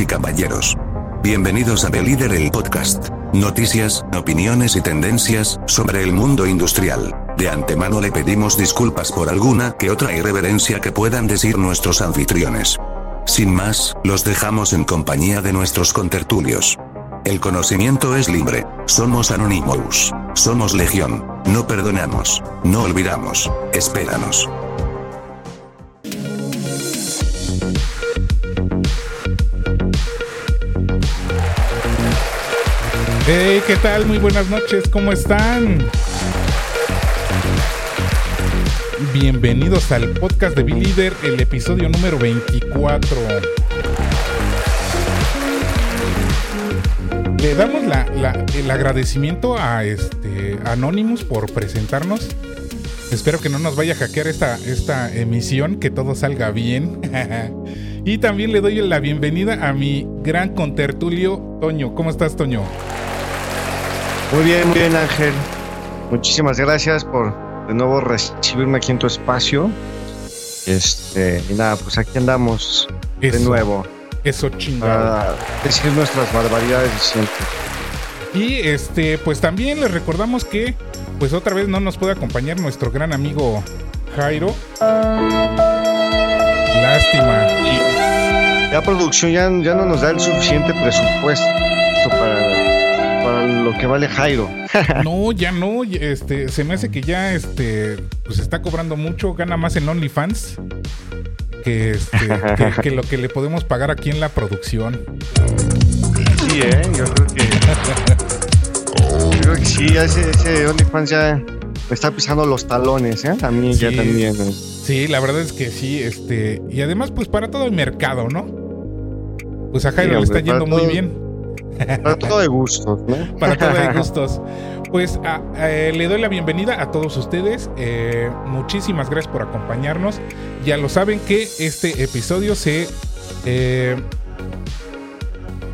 y caballeros. Bienvenidos a The el podcast. Noticias, opiniones y tendencias sobre el mundo industrial. De antemano le pedimos disculpas por alguna que otra irreverencia que puedan decir nuestros anfitriones. Sin más, los dejamos en compañía de nuestros contertulios. El conocimiento es libre. Somos Anonymous. Somos Legión. No perdonamos. No olvidamos. Espéranos. Hey, ¿qué tal? Muy buenas noches, ¿cómo están? Bienvenidos al podcast de B-Leader, el episodio número 24. Le damos el agradecimiento a este Anonymous por presentarnos. Espero que no nos vaya a hackear esta, esta emisión, que todo salga bien. y también le doy la bienvenida a mi gran contertulio, Toño. ¿Cómo estás, Toño? Muy bien, muy bien, Ángel. Muchísimas gracias por de nuevo recibirme aquí en tu espacio. Este, y nada, pues aquí andamos de nuevo. Eso chingado. decir nuestras barbaridades siempre. Y este, pues también les recordamos que, pues otra vez no nos puede acompañar nuestro gran amigo Jairo. Lástima. La producción ya, ya no nos da el suficiente presupuesto para lo que vale Jairo. no, ya no, este, se me hace que ya este, pues está cobrando mucho, gana más en OnlyFans que, este, que, lo que le podemos pagar aquí en la producción. Sí, eh, yo creo que. yo creo que sí, ese, ese OnlyFans ya me está pisando los talones, ¿eh? A mí ya también. Eh. Sí, la verdad es que sí, este, y además, pues para todo el mercado, ¿no? Pues a Jairo le está yendo muy bien. Para todo de gustos, ¿no? Para todo de gustos. Pues le doy la bienvenida a todos ustedes. Eh, muchísimas gracias por acompañarnos. Ya lo saben que este episodio se, eh,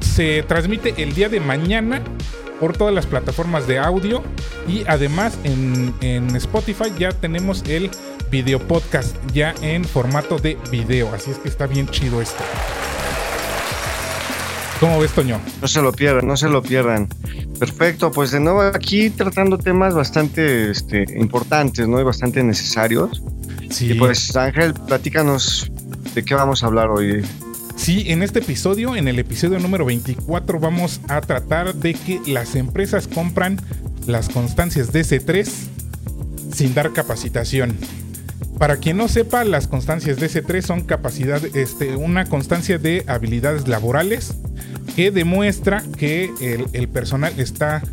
se transmite el día de mañana por todas las plataformas de audio y además en, en Spotify ya tenemos el video podcast ya en formato de video. Así es que está bien chido esto. ¿Cómo ves, Toño? No se lo pierdan, no se lo pierdan. Perfecto, pues de nuevo aquí tratando temas bastante este, importantes, ¿no? Y bastante necesarios. Sí. Y pues Ángel, platícanos de qué vamos a hablar hoy. Sí, en este episodio, en el episodio número 24, vamos a tratar de que las empresas compran las constancias DC3 sin dar capacitación. Para quien no sepa, las constancias DC3 son capacidad, este, una constancia de habilidades laborales que demuestra que el, personal está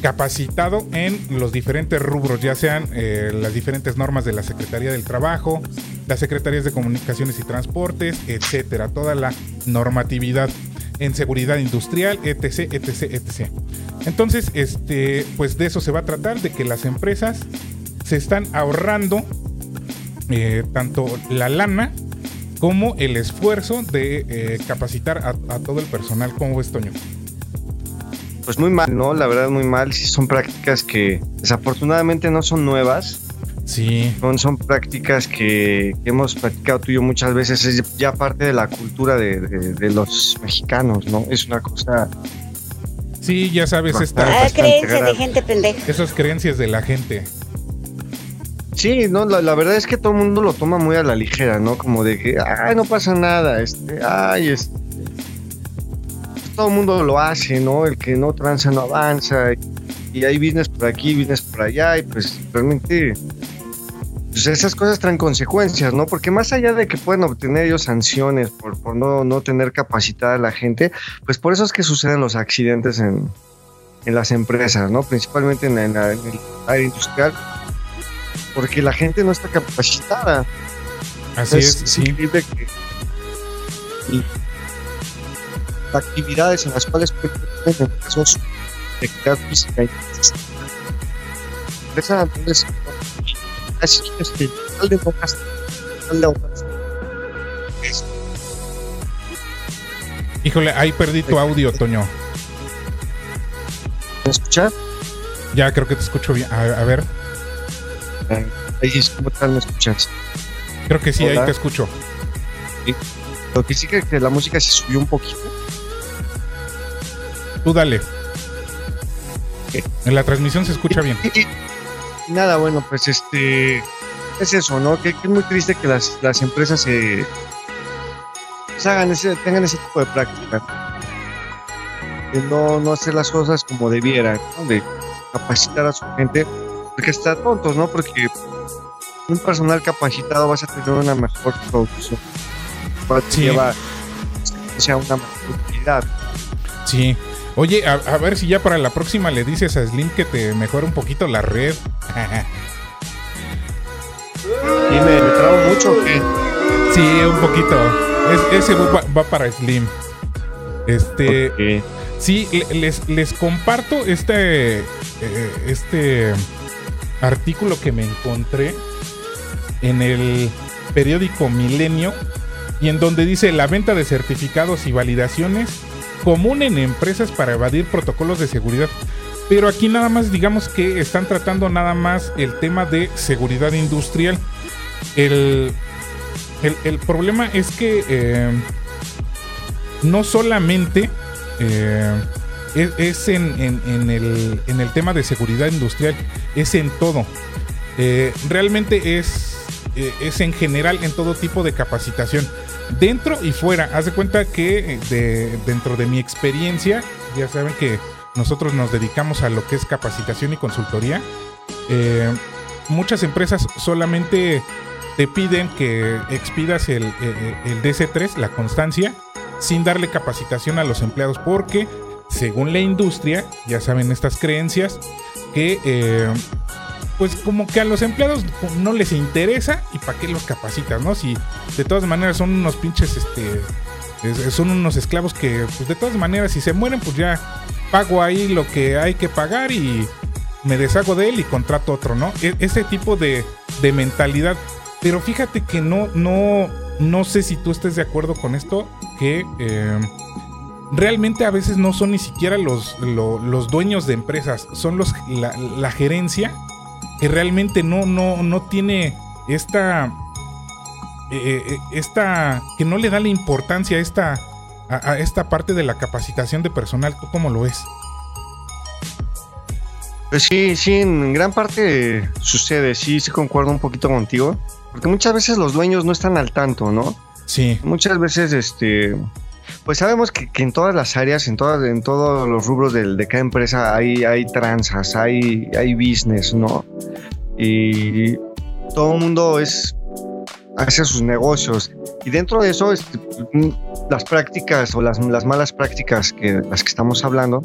capacitado en los diferentes rubros, ya sean eh, las diferentes normas de la Secretaría del Trabajo, las Secretarías de Comunicaciones y Transportes, etcétera, toda la normatividad en seguridad industrial, etc, etc. Entonces, este, pues de eso se va a tratar, de que las empresas se están ahorrando eh, tanto la lana como el esfuerzo de eh, capacitar a, todo el personal. ¿Cómo ves, Toño? Pues muy mal, ¿no? La verdad, muy mal. Sí, son prácticas que desafortunadamente no son nuevas. Sí. Son, son prácticas que, hemos practicado tú y yo muchas veces. Es ya parte de la cultura de, los mexicanos, ¿no? Es una cosa. Sí, ya sabes, esta. Ah, creencias de gente pendeja. Esas creencias de la gente. Sí, no, la, verdad es que todo el mundo lo toma muy a la ligera, ¿no? Como de que, ay, no pasa nada, este, ay, este. todo el mundo lo hace, ¿no? El que no tranza no avanza. Y, ahí vienes por aquí, vienes por allá, y pues realmente. Pues esas cosas traen consecuencias, ¿no? Porque más allá de que pueden obtener ellos sanciones por, no, no tener capacitada a la gente, pues por eso es que suceden los accidentes en, las empresas, ¿no? Principalmente en, en el área industrial porque la gente no está capacitada. Así es, es increíble que actividades en las cuales pueden tener casos de actividad física y esa entonces así es que al de de Híjole, ahí perdí tu audio, Toño. ¿Me escuchas? Ya creo que te escucho bien. a ver. Ahí ¿cómo tal me escuchas? Creo que sí, ahí te escucho. Lo que sí que, que la música se subió un poquito. Tú dale. En la transmisión se escucha bien. Nada, bueno, pues este es eso, ¿no? Que, es muy triste que las, las empresas se pues, hagan ese, tengan ese tipo de práctica. Que no, no hacer las cosas como debieran, ¿no? De capacitar a su gente, porque está tontos, ¿no? Porque un personal capacitado vas a tener una mejor producción. Sí. Lleva sea una mejor utilidad. Sí. Oye, a, ver si ya para la próxima le dices a Slim que te mejore un poquito la red. y me, trago mucho. ¿qué? Sí, un poquito. ese va, para Slim. Este. Sí, les, les comparto este. Eh, este artículo que me encontré en el periódico Milenio y en donde dice la venta de certificados y validaciones común en empresas para evadir protocolos de seguridad. Pero aquí nada más digamos que están tratando nada más el tema de seguridad industrial. El, el, problema es que eh, no solamente eh, es, en, el, en, el, tema de seguridad industrial, es en todo. Eh, realmente es, es en general en todo tipo de capacitación dentro y fuera. Haz de cuenta que eh, de, dentro de mi experiencia, ya saben que nosotros nos dedicamos a lo que es capacitación y consultoría. Eh, muchas empresas solamente te piden que expidas el, eh, el, DC3, la constancia, sin darle capacitación a los empleados, porque según la industria, ya saben estas creencias, que pues como que a los empleados no les interesa y para qué los capacitas, ¿no? Si de todas maneras son unos pinches, este, son unos esclavos que, pues de todas maneras, si se mueren, pues ya pago ahí lo que hay que pagar y me deshago de él y contrato otro, ¿no? E, ese tipo de, de mentalidad. Pero fíjate que no, no, no sé si tú estés de acuerdo con esto, que eh, realmente a veces no son ni siquiera los, los, dueños de empresas, son los, la, la gerencia que realmente no, no, no tiene esta, eh, eh, esta, que no le da la importancia a esta, a, esta parte de la capacitación de personal. ¿Tú cómo lo ves? Pues sí, sí, en gran parte sucede, sí, sí concuerdo un poquito contigo, porque muchas veces los dueños no están al tanto, ¿no? Sí. Muchas veces, este, pues sabemos que, en todas las áreas, en, todas, en todos los rubros de, de cada empresa hay, hay tranzas, hay, hay business, ¿no? Y todo el mundo es hace sus negocios. Y dentro de eso, este, las prácticas o las, las, malas prácticas que las que estamos hablando,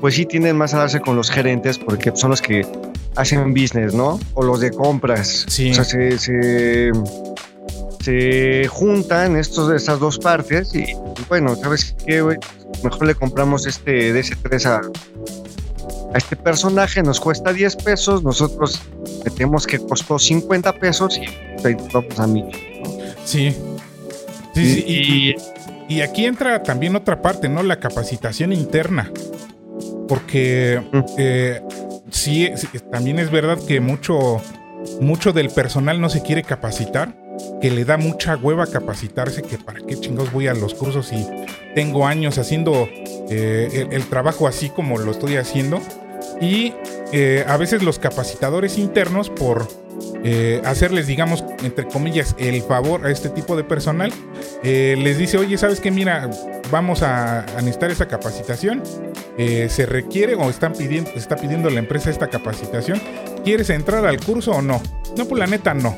pues sí tienden más a darse con los gerentes porque son los que hacen business, ¿no? O los de compras. Sí. O sea, se se juntan estos, estas dos partes y, bueno, ¿sabes qué, Mejor le compramos este DS3 a, a este personaje, nos cuesta 10 pesos, nosotros metemos que costó 50 pesos y ahí vamos a mí. Sí. Sí, sí, y, y, aquí entra también otra parte, ¿no? La capacitación interna. Porque eh, sí, también es verdad que mucho, mucho del personal no se quiere capacitar que le da mucha hueva capacitarse, que para qué chingados voy a los cursos y tengo años haciendo eh, el, trabajo así como lo estoy haciendo. Y eh, a veces los capacitadores internos, por eh, hacerles, digamos, entre comillas, el favor a este tipo de personal, les dice, oye, ¿sabes qué? Mira, vamos a, necesitar esa capacitación. se requiere o están pidiendo, está pidiendo la empresa esta capacitación. ¿Quieres entrar al curso o no? No, pues la neta no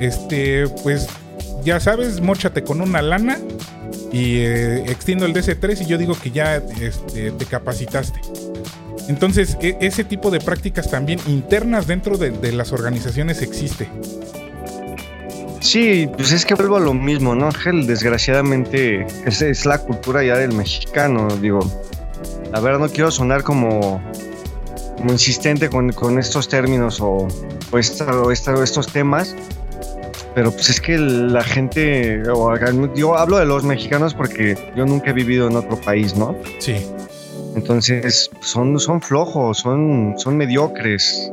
este, pues ya sabes, mochate con una lana y eh, extiendo el DC3 y yo digo que ya este, te capacitaste. Entonces, e, ese tipo de prácticas también internas dentro de, las organizaciones existe. Sí, pues es que vuelvo a lo mismo, ¿no, Ángel? Desgraciadamente, esa es la cultura ya del mexicano, digo. A ver, no quiero sonar como, como insistente con, estos términos o, o estos temas, pero pues es que la gente, yo hablo de los mexicanos porque yo nunca he vivido en otro país, ¿no? Sí. Entonces son, son flojos, son, son mediocres.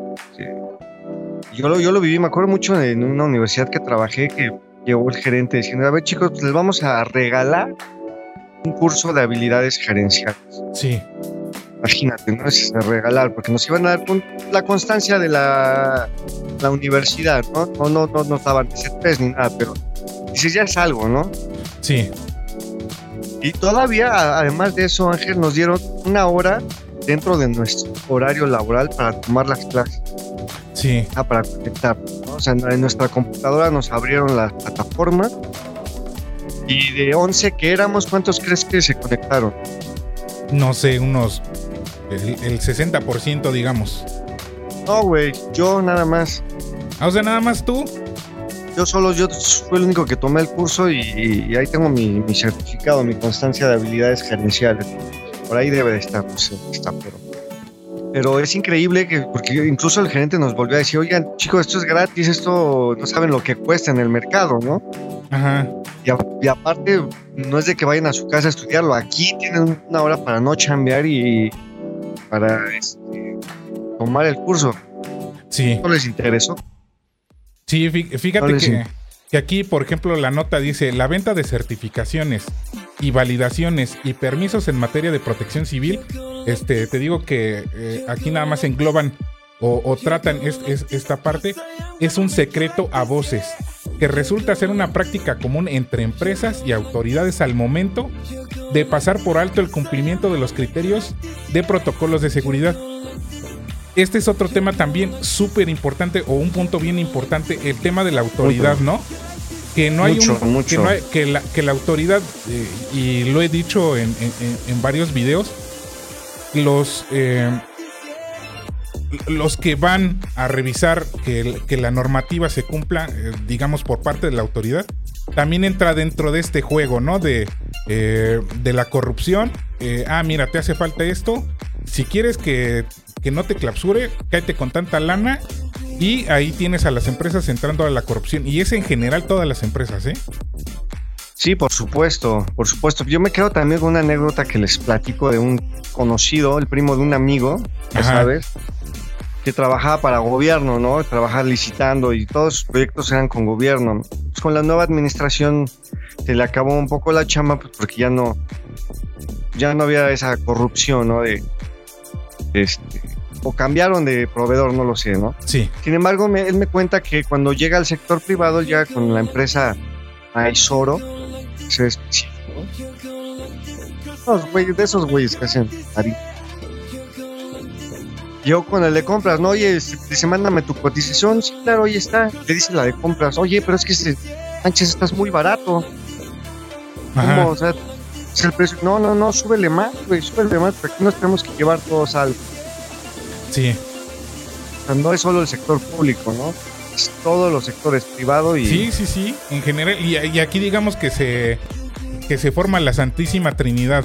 Yo, lo, yo lo viví, me acuerdo mucho en una universidad que trabajé que llegó el gerente diciendo, a ver chicos, pues les vamos a regalar un curso de habilidades gerenciales. Sí. Imagínate, no es regalar, porque nos iban a dar la constancia de la, la universidad, ¿no? No, no, no nos daban ese test ni nada, pero dices, ya es algo, ¿no? Sí. Y todavía, además de eso, Ángel, nos dieron una hora dentro de nuestro horario laboral para tomar las clases. Sí. Ah, para conectar. O sea, en nuestra computadora nos abrieron la plataforma y de 11 que éramos, ¿cuántos crees que se conectaron? No sé, unos. El, 60%, digamos. No, güey, yo nada más. Ah, o sea, nada más tú. Yo solo, yo fui el único que tomé el curso y, ahí tengo mi, certificado, mi constancia de habilidades gerenciales. Por ahí debe de estar, no sé está, pero. Pero es increíble que, porque incluso el gerente nos volvió a decir, oigan, chicos, esto es gratis, esto no saben lo que cuesta en el mercado, ¿no? Ajá. Y, aparte, no es de que vayan a su casa a estudiarlo. Aquí tienen una hora para no chambear y para este, tomar el curso. Sí. ¿No les interesó? Sí, fíjate que, que aquí, por ejemplo, la nota dice, la venta de certificaciones y validaciones y permisos en materia de protección civil, este, te digo que eh, aquí nada más engloban o, tratan esta parte, es un secreto a voces, que resulta ser una práctica común entre empresas y autoridades al momento de pasar por alto el cumplimiento de los criterios de protocolos de seguridad. Este es otro tema también súper importante o un punto bien importante, el tema de la autoridad, ¿no? Que no hay un, Que, la, que la autoridad, eh, y lo he dicho en, varios videos, los... Eh, los que van a revisar que, la normativa se cumpla, eh, digamos, por parte de la autoridad, también entra dentro de este juego, ¿no? De, eh, de la corrupción. Eh, ah, mira, te hace falta esto. Si quieres que, que no te clausure, cáete con tanta lana. Y ahí tienes a las empresas entrando a la corrupción. Y es en general todas las empresas, ¿eh? Sí, por supuesto, por supuesto. Yo me quedo también con una anécdota que les platico de un conocido, el primo de un amigo, ya sabes, que trabajaba para gobierno, ¿no? Trabajaba licitando y todos sus proyectos eran con gobierno. Pues con la nueva administración se le acabó un poco la chama pues porque ya no, ya no había esa corrupción, ¿no? De, este, o cambiaron de proveedor, no lo sé, ¿no? Sí. Sin embargo, él me cuenta que cuando llega al sector privado, ya con la empresa Aisoro, se específico. de esos güeyes que hacen yo con el de compras, ¿no? Oye, dice, mándame tu cotización. Sí, claro, ahí está. Le dice la de compras, oye, pero es que ese Sánchez estás muy barato. ¿Cómo? O sea, es el precio. No, no, no, súbele más, güey, súbele más, porque aquí nos tenemos que llevar todos algo. Sí. O sea, no es solo el sector público, ¿no? Es todos los sectores privado y. Sí, sí, sí. En general, y, y aquí digamos que se, que se forma la Santísima Trinidad: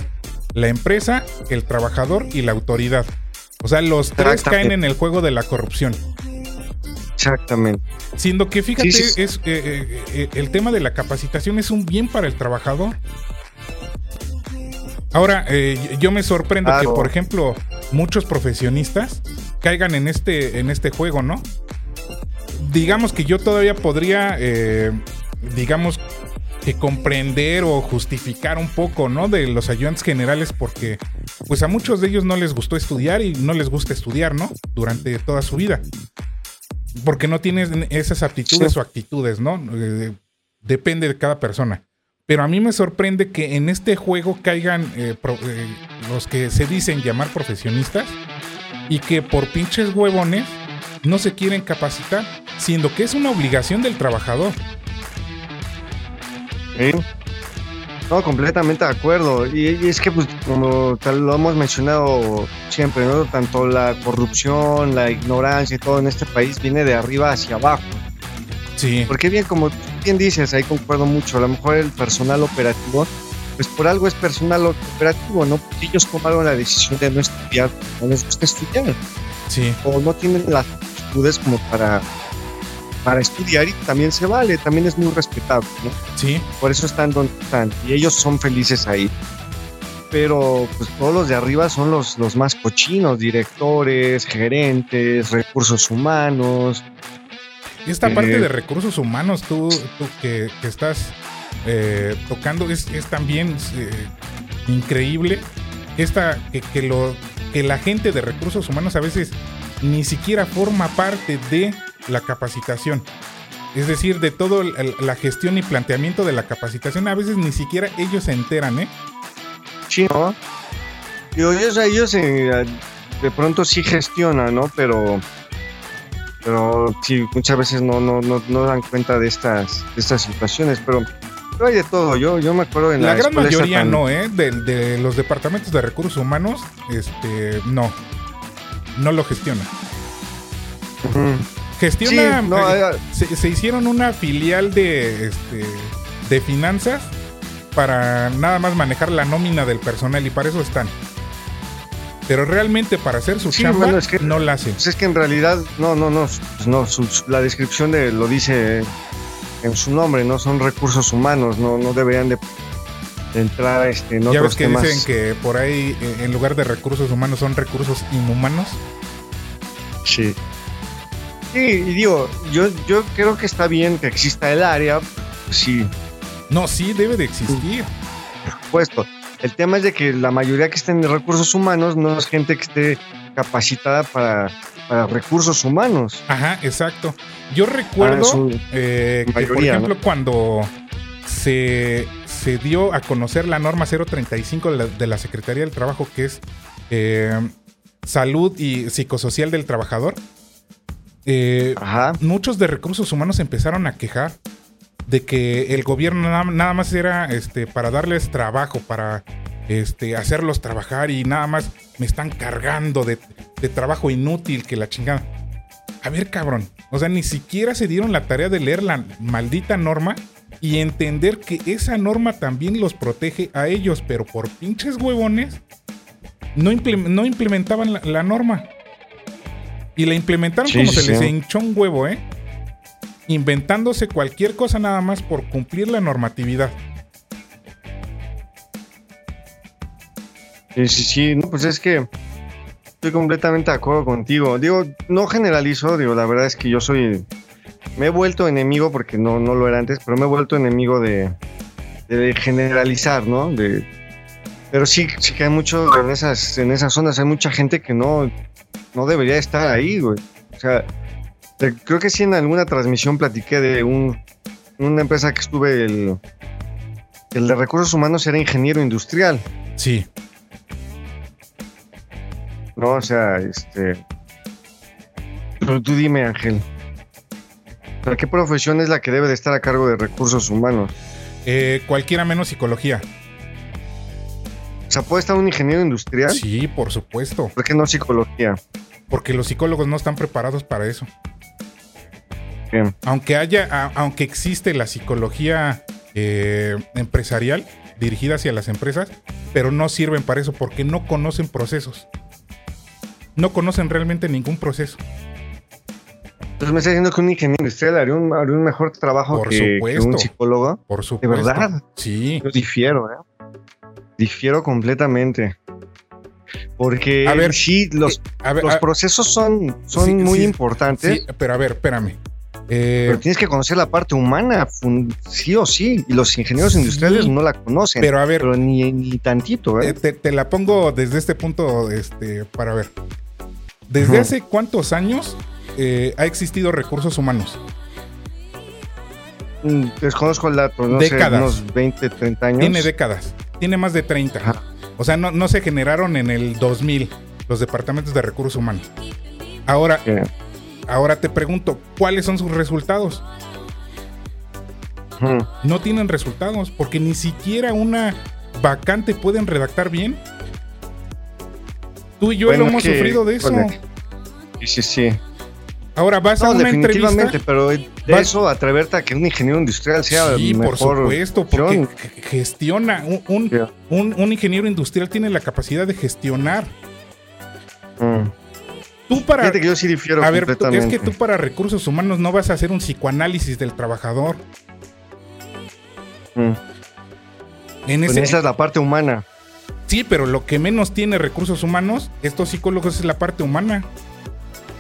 la empresa, el trabajador y la autoridad. O sea, los tres caen en el juego de la corrupción. Exactamente. Siendo que, fíjate, es eh, eh, eh, el tema de la capacitación es un bien para el trabajador. Ahora, yo me sorprendo que, por ejemplo, muchos profesionistas caigan en este, en este juego, ¿no? Digamos que yo todavía podría, digamos, que comprender o justificar un poco, ¿no? De los ayudantes generales porque pues a muchos de ellos no les gustó estudiar y no les gusta estudiar, ¿no? Durante toda su vida. Porque no tienen esas aptitudes o actitudes, ¿no? Eh, depende de cada persona. Pero a mí me sorprende que en este juego caigan eh, eh, los que se dicen llamar profesionistas y que por pinches huevones no se quieren capacitar, siendo que es una obligación del trabajador. No, completamente de acuerdo. Y, es que, pues, como lo hemos mencionado siempre, ¿no? Tanto la corrupción, la ignorancia y todo en este país viene de arriba hacia abajo. Sí. Porque bien, como bien dices, ahí concuerdo mucho, a lo mejor el personal operativo, pues por algo es personal operativo, ¿no? Porque ellos tomaron la decisión de no estudiar, no les gusta estudiar. Sí. O no tienen las actitudes como para para estudiar y también se vale, también es muy respetable, ¿no? Sí. Por eso están donde están y ellos son felices ahí. Pero pues todos los de arriba son los, los más cochinos, directores, gerentes, recursos humanos. esta parte de recursos humanos, tú, tú que, estás eh, tocando, es, también eh, increíble esta, que, que, lo, que la gente de recursos humanos a veces ni siquiera forma parte de la capacitación. Es decir, de todo la gestión y planteamiento de la capacitación, a veces ni siquiera ellos se enteran, ¿eh? Sí, ¿no? ellos, ellos eh, de pronto sí gestionan, ¿no? Pero, pero sí, muchas veces no, no, no, dan cuenta de estas, estas situaciones, pero, hay de todo. Yo, yo me acuerdo en la, la gran mayoría no, ¿eh? De, los departamentos de recursos humanos, este, no, no lo gestionan. Gestiona. Eh, se, hicieron una filial de, este, de finanzas para nada más manejar la nómina del personal y para eso están. Pero realmente para hacer su chamba no la hacen. Pues es que en realidad, no, no, no, pues no la descripción de lo dice en su nombre, no son recursos humanos, no, no deberían de, entrar este, en ya ves que dicen que por ahí eh, en lugar de recursos humanos son recursos inhumanos. Sí. Sí, y digo, yo, yo creo que está bien que exista el área, sí. No, sí, debe de existir. Por supuesto. El tema es de que la mayoría que está en recursos humanos no es gente que esté capacitada para, recursos humanos. Ajá, exacto. Yo recuerdo eh, que, por ejemplo, cuando se, se, dio a conocer la norma 035 de la, Secretaría del Trabajo, que es eh, salud y psicosocial del trabajador, eh, muchos de recursos humanos empezaron a quejar de que el gobierno nada, más era este, para darles trabajo, para este, hacerlos trabajar y nada más me están cargando de, trabajo inútil que la chingada. A ver, cabrón. O sea, ni siquiera se dieron la tarea de leer la maldita norma y entender que esa norma también los protege a ellos, pero por pinches huevones no, implementaban la norma. Y la implementaron como se les hinchó un huevo, ¿eh? Inventándose cualquier cosa nada más por cumplir la normatividad. Sí, sí, sí, no, pues es que estoy completamente de acuerdo contigo. Digo, no generalizo, digo, la verdad es que yo soy. Me he vuelto enemigo, porque no, no lo era antes, pero me he vuelto enemigo de, de generalizar, ¿no? De, pero sí, sí que hay mucho en esas, en esas zonas, hay mucha gente que no, no debería estar ahí, güey. O sea, creo que sí en alguna transmisión platiqué de un, una empresa que estuve, el, el de recursos humanos era ingeniero industrial. Sí. No, o sea, este. Pero tú dime, Ángel. ¿Qué profesión es la que debe de estar a cargo de recursos humanos? Eh, cualquiera menos psicología. O sea, ¿puede estar un ingeniero industrial? Sí, por supuesto. ¿Por qué no psicología? Porque los psicólogos no están preparados para eso. Bien. Aunque haya, aunque existe la psicología eh, empresarial dirigida hacia las empresas, pero no sirven para eso porque no conocen procesos. No conocen realmente ningún proceso. Entonces me está diciendo que un ingeniero industrial haría un, mejor trabajo que, un psicólogo. Por supuesto. De verdad. Sí. Yo difiero, ¿eh? Difiero completamente. Porque a ver, sí, los, eh, los procesos son, son muy importantes. pero a ver, espérame. Eh, pero tienes que conocer la parte humana, sí o sí. Y los ingenieros industriales no la conocen. Pero a ver. ni, ni tantito, ¿eh? Te, te, la pongo desde este punto este, para ver. ¿Desde hace cuántos años eh, ha existido recursos humanos? Mm, desconozco el dato, no décadas. unos 20, 30 años. Tiene décadas tiene más de 30. O sea, no, se generaron en el 2000 los departamentos de recursos humanos. Ahora, ahora te pregunto, ¿cuáles son sus resultados? No tienen resultados porque ni siquiera una vacante pueden redactar bien. Tú y yo lo hemos sufrido de eso. Sí, sí, sí. Ahora vas a una definitivamente, pero de eso atreverte a que un ingeniero industrial sea sí, por supuesto, porque gestiona un, un, ingeniero industrial tiene la capacidad de gestionar. Mm. Tú para que yo sí difiero a ver, es que tú para recursos humanos no vas a hacer un psicoanálisis del trabajador. Mm. En pues esa es la parte humana. Sí, pero lo que menos tiene recursos humanos, estos psicólogos es la parte humana.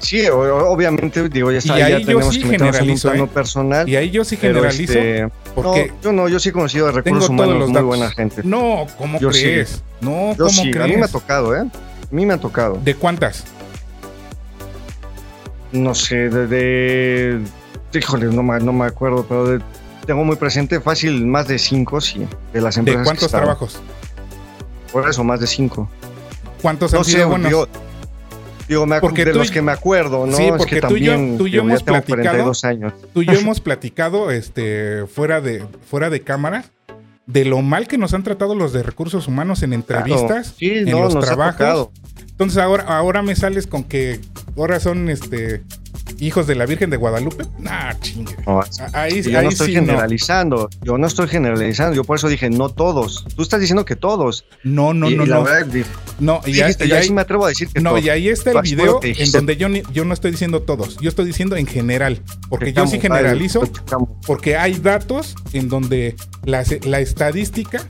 Sí, obviamente, digo, ya está, y ahí ya tenemos sí que meternos en un ¿eh? personal. Y ahí yo sí generalizo. este, porque no, yo no, yo sí he conocido de recursos humanos los muy datos. buena gente. No, ¿cómo Yo sí. crees? No, yo ¿cómo sí, crees? a mí me ha tocado, ¿eh? A mí me ha tocado. ¿De cuántas? No sé, de... de híjole, no, me- no me acuerdo, pero de- tengo muy presente fácil más de cinco, sí, de las ¿De empresas que cuántos trabajos? Por eso, más de cinco. ¿Cuántos No han sé, buenos? Digo, me Porque de tú los que me acuerdo, ¿no? Sí, Es porque que tú y yo- también, tú y yo hemos platicado. 42 años. Tú y yo hemos platicado este, fuera, de, fuera de cámaras de lo mal que nos han tratado los de recursos humanos en entrevistas, Claro. Sí, en no, los trabajos. Entonces ahora, ahora me sales con que ahora son este hijos de la Virgen de Guadalupe. Nah, chingue. No, A- Ahí, yo ahí no estoy sí generalizando, yo no estoy generalizando, yo por eso dije no todos. Tú estás diciendo que todos. no. No, y, no, y la no. verdad, No, y, dijiste, y ahí sí me atrevo a decir que no, todos. y ahí está el video en donde yo, ni- yo no estoy diciendo todos, yo estoy diciendo en general, porque yo sí vale, generalizo, porque hay datos en donde la, la estadística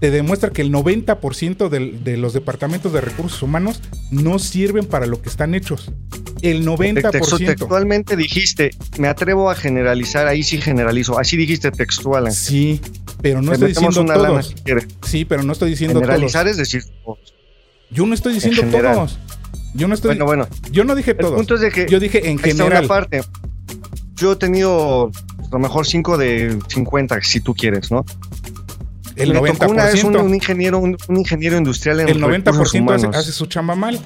te demuestra que el 90% del- de los departamentos de recursos humanos no sirven para lo que están hechos. El Texto- 90%. Textualmente dijiste, me atrevo a generalizar, ahí sí generalizo, así dijiste textual. Ángel. Sí, pero no Te estoy diciendo una lana todos. si quieres. Sí, pero no estoy diciendo Generalizar todos. es decir todos. Yo no estoy diciendo todos. Yo no estoy. Bueno, bueno, yo no dije el todos. punto es de que Yo dije en general. parte. Yo he tenido a lo mejor 5 de 50, si tú quieres, ¿no? El Me tocó una vez un, 90%. un ingeniero, un, un ingeniero industrial en El recursos 90% hace, hace su chamba mal.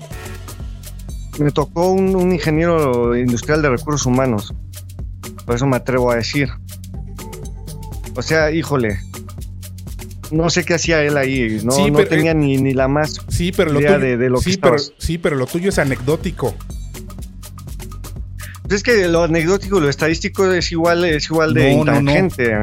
Me tocó un, un ingeniero industrial de recursos humanos. Por eso me atrevo a decir. O sea, híjole. No sé qué hacía él ahí. No, Sí, no pero, tenía ni, ni la más. Sí, pero lo idea tuyo, de- de lo que pero, estabas. sí, pero lo tuyo es anecdótico. Es que lo anecdótico y lo estadístico es igual, es igual de No, no, no.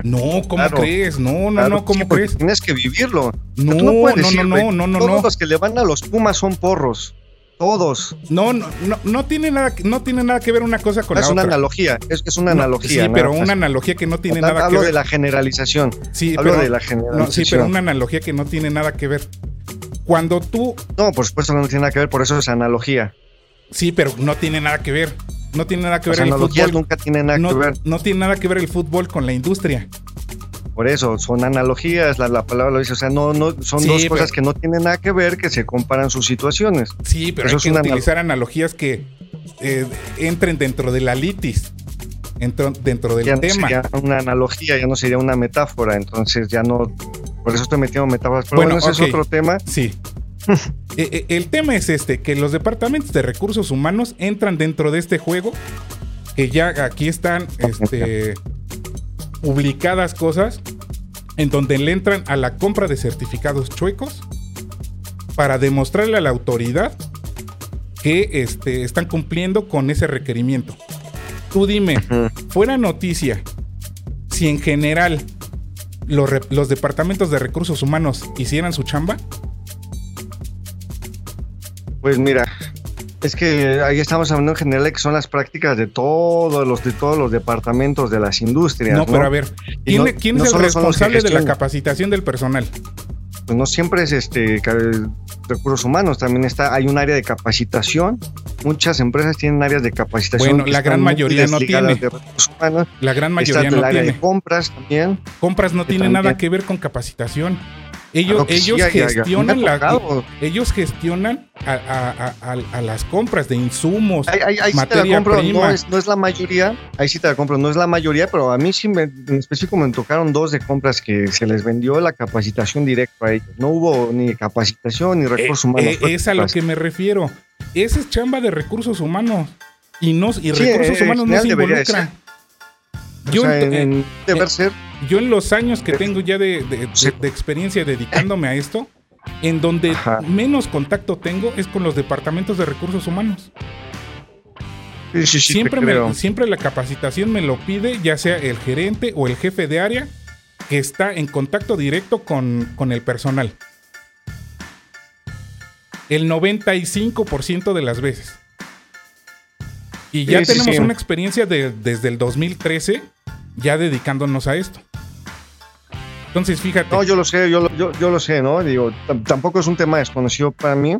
No, ¿cómo Claro. crees? No, no, Claro, no, ¿cómo sí, crees? Tienes que vivirlo. No, no puedes no, decir, no, no, no, no, Todos no. los que le van a los Pumas son porros. Todos. No, no, no, no tiene nada, que- no tiene nada que ver una cosa con es la una otra. analogía. Es, es una No, analogía. Sí, pero una analogía que no tiene Hablo nada que ver. de la generalización. Sí, Hablo pero, de la no, generalización. sí, pero una analogía que no tiene nada que ver. Cuando tú, No, por supuesto no tiene nada que ver, por eso es analogía. sí, pero no tiene nada que ver. No tiene nada que ver el fútbol. nunca tienen nada No, que ver. no tiene nada que ver el fútbol con la industria. Por eso, son analogías, la, la palabra lo dice. O sea, no, no, son Sí, dos pero- cosas que no tienen nada que ver, que se comparan sus situaciones. Sí, pero Eso hay es que una utilizar analogías que eh, entren dentro de la litis, entro- dentro del Ya no tema. sería una analogía, ya no sería una metáfora. Entonces, ya no. Por eso estoy metiendo metáforas. Pero Bueno, bueno, ese es otro tema. Sí. Eh, eh, el tema es este, que los departamentos de recursos humanos entran dentro de este juego, que ya aquí están este, publicadas cosas en donde le entran a la compra de certificados chuecos para demostrarle a la autoridad que este, están cumpliendo con ese requerimiento. Tú dime, fuera noticia, si en general los departamentos de recursos humanos hicieran su chamba, Pues mira, es que ahí estamos hablando en general de que son las prácticas de todos los de todos los departamentos de las industrias. No, No, pero a ver, ¿quién, no- quién no es el responsable de la capacitación del personal? Pues no siempre es este recursos humanos, también está, hay un área de capacitación. Muchas empresas tienen áreas de capacitación. Bueno, la gran mayoría no tiene. humanos. La gran Está mayoría del no área tiene. de compras también. Compras no tiene nada que ver con capacitación. Ellos, sí, ellos ya- ya- ya. gestionan la, ellos gestionan a, a- a- las compras de insumos. Ahí, ahí- ahí sí te materia la compro, prima. no es, no es la mayoría, ahí sí te la compro, no es la mayoría, pero a mí sí me, en específico me tocaron dos de compras que se les vendió la capacitación directa a ellos. No hubo ni capacitación ni recursos Eh, humanos. eh, fue es a lo que me refiero. Esa es chamba de recursos humanos. Y, no, y Sí, recursos eh, humanos no se general debería de involucra. O Yo, sea, ent- en- eh, en- deber ser, yo en los años que tengo ya de, de- Sí. de- de experiencia dedicándome a esto, en donde Ajá. menos contacto tengo es con los departamentos de recursos humanos. sí, sí, sí, te siempre, me, siempre la capacitación me lo pide, ya sea el gerente o el jefe de área, que está en contacto directo con, con el personal. El 95% de las veces. Y ya tenemos una experiencia de- desde el 2013 ya dedicándonos a esto. Entonces, fíjate. No, yo lo sé, yo lo, yo, yo lo sé, ¿no? Digo, tam- tampoco es un tema desconocido para mí,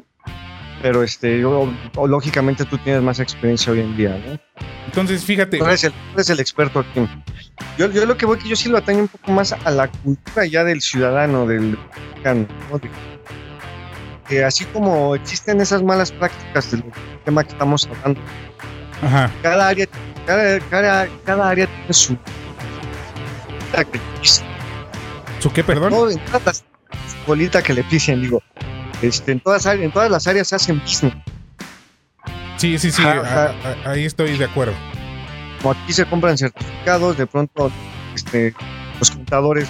pero este, o, lógicamente tú tienes más experiencia hoy en día, ¿no? Entonces, fíjate. Tú eres el, experto aquí. Yo, yo lo que voy que yo sí lo ataño un poco más a la cultura ya del ciudadano, del mexicano, ¿no? que así como existen esas malas prácticas del tema que estamos hablando, Ajá. cada área, cada, cada, cada área tiene su ¿Su qué, perdón? No, en todas las bolita que le pisen, digo. Este, en, todas, en todas las áreas se hacen business. Sí, sí, sí, ahí estoy de acuerdo. Como aquí se compran certificados, de pronto este, los contadores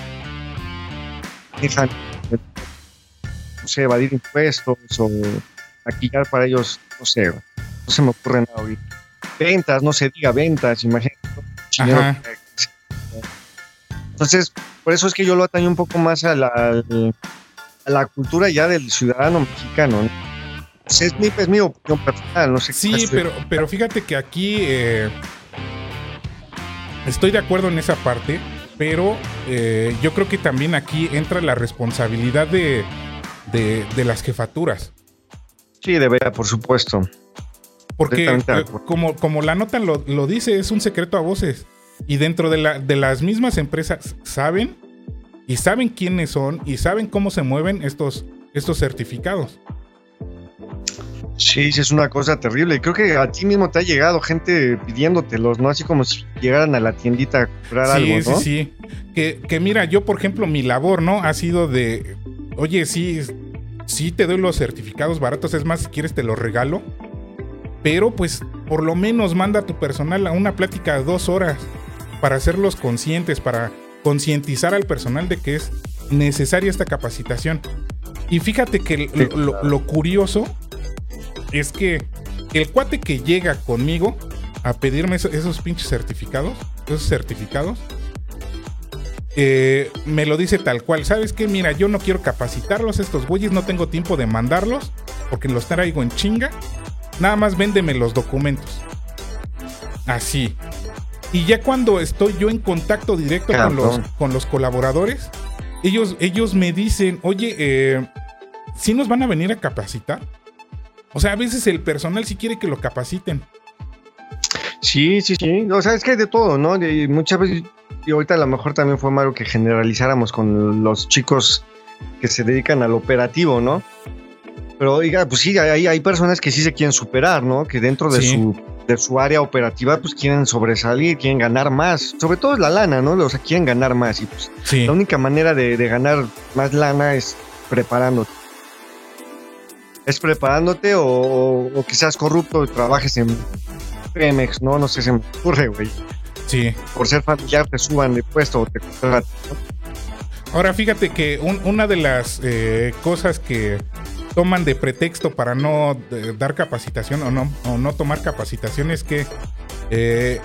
dejan, no sé, evadir impuestos o maquillar para ellos, no sé, no se me ocurre nada hoy. Ventas, no se diga ventas, imagínate. Entonces, por eso es que yo lo ataño un poco más a la, a la cultura ya del ciudadano mexicano. Es mi, es mi opinión personal, no sé. Sí, pero, pero fíjate que aquí eh, estoy de acuerdo en esa parte, pero eh, yo creo que también aquí entra la responsabilidad de, de, las jefaturas. Sí, debería, por supuesto. Porque eh, como, como la nota lo, lo, dice, es un secreto a voces. Y dentro de, la, de las mismas empresas saben y saben quiénes son y saben cómo se mueven estos, estos certificados. Sí, sí, es una cosa terrible. Creo que a ti mismo te ha llegado gente pidiéndotelos, ¿no? Así como si llegaran a la tiendita a comprar algo, ¿no? Sí, sí, que, que mira, yo, por ejemplo, mi labor, ¿no? Ha sido de, oye, sí, sí te doy los certificados baratos, es más, si quieres te los regalo. Pero pues por lo menos manda a tu personal a una plática de dos horas para hacerlos conscientes, para concientizar al personal de que es necesaria esta capacitación. Y fíjate que lo, curioso es que el cuate que llega conmigo a pedirme esos, pinches certificados, esos certificados, eh, me lo dice tal cual. ¿Sabes qué? Mira, yo no quiero capacitarlos estos güeyes, no tengo tiempo de mandarlos porque los traigo en chinga. Nada más véndeme los documentos. Así. Y ya cuando estoy yo en contacto directo con los, con los colaboradores, ellos, ellos me dicen, oye, eh, ¿sí nos van a venir a capacitar? O sea, a veces el personal sí quiere que lo capaciten. Sí, sí, sí. O sea, es que hay de todo, ¿no? Y muchas veces, y ahorita a lo mejor también fue malo que generalizáramos con los chicos que se dedican al operativo, ¿no? Pero oiga, pues sí, hay, hay personas que sí se quieren superar, ¿no? Que dentro de su de su área operativa, pues quieren sobresalir, quieren ganar más. Sobre todo es la lana, ¿no? O sea, quieren ganar más. Y pues la única manera de, ganar más lana es preparándote. Es preparándote o, quizás corrupto y trabajes en Pemex, ¿no? No sé, se me ocurre, güey. Sí. Por ser familiar te suban de puesto o te Ahora fíjate que una de las eh, cosas que toman de pretexto para no dar capacitación o no, o no tomar capacitación es que eh,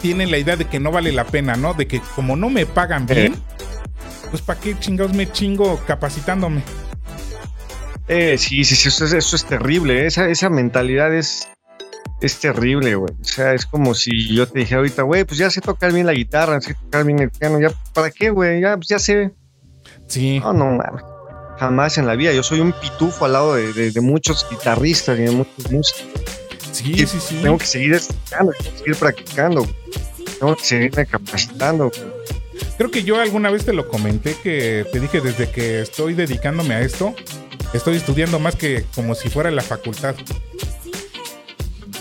tienen la idea de que no vale la pena, ¿no? De que como no me pagan bien, pues ¿para qué chingados me chingo capacitándome? Eh, sí, sí, sí, eso es, eso es terrible. Esa, esa mentalidad es, es terrible, güey. O sea, es como si yo te dijera ahorita, güey, pues ya sé tocar bien la guitarra, sé tocar bien el piano, ya, ¿para qué, güey? Ya, pues ya sé. Sí. No, no, mames jamás en la vida. Yo soy un pitufo al lado de, muchos guitarristas y de muchos músicos. Sí, sí, sí. Tengo que seguir estudiando, tengo que seguir practicando, tengo que seguirme capacitando. Creo que yo alguna vez te lo comenté que te dije desde que estoy dedicándome a esto, estoy estudiando más que como si fuera la facultad.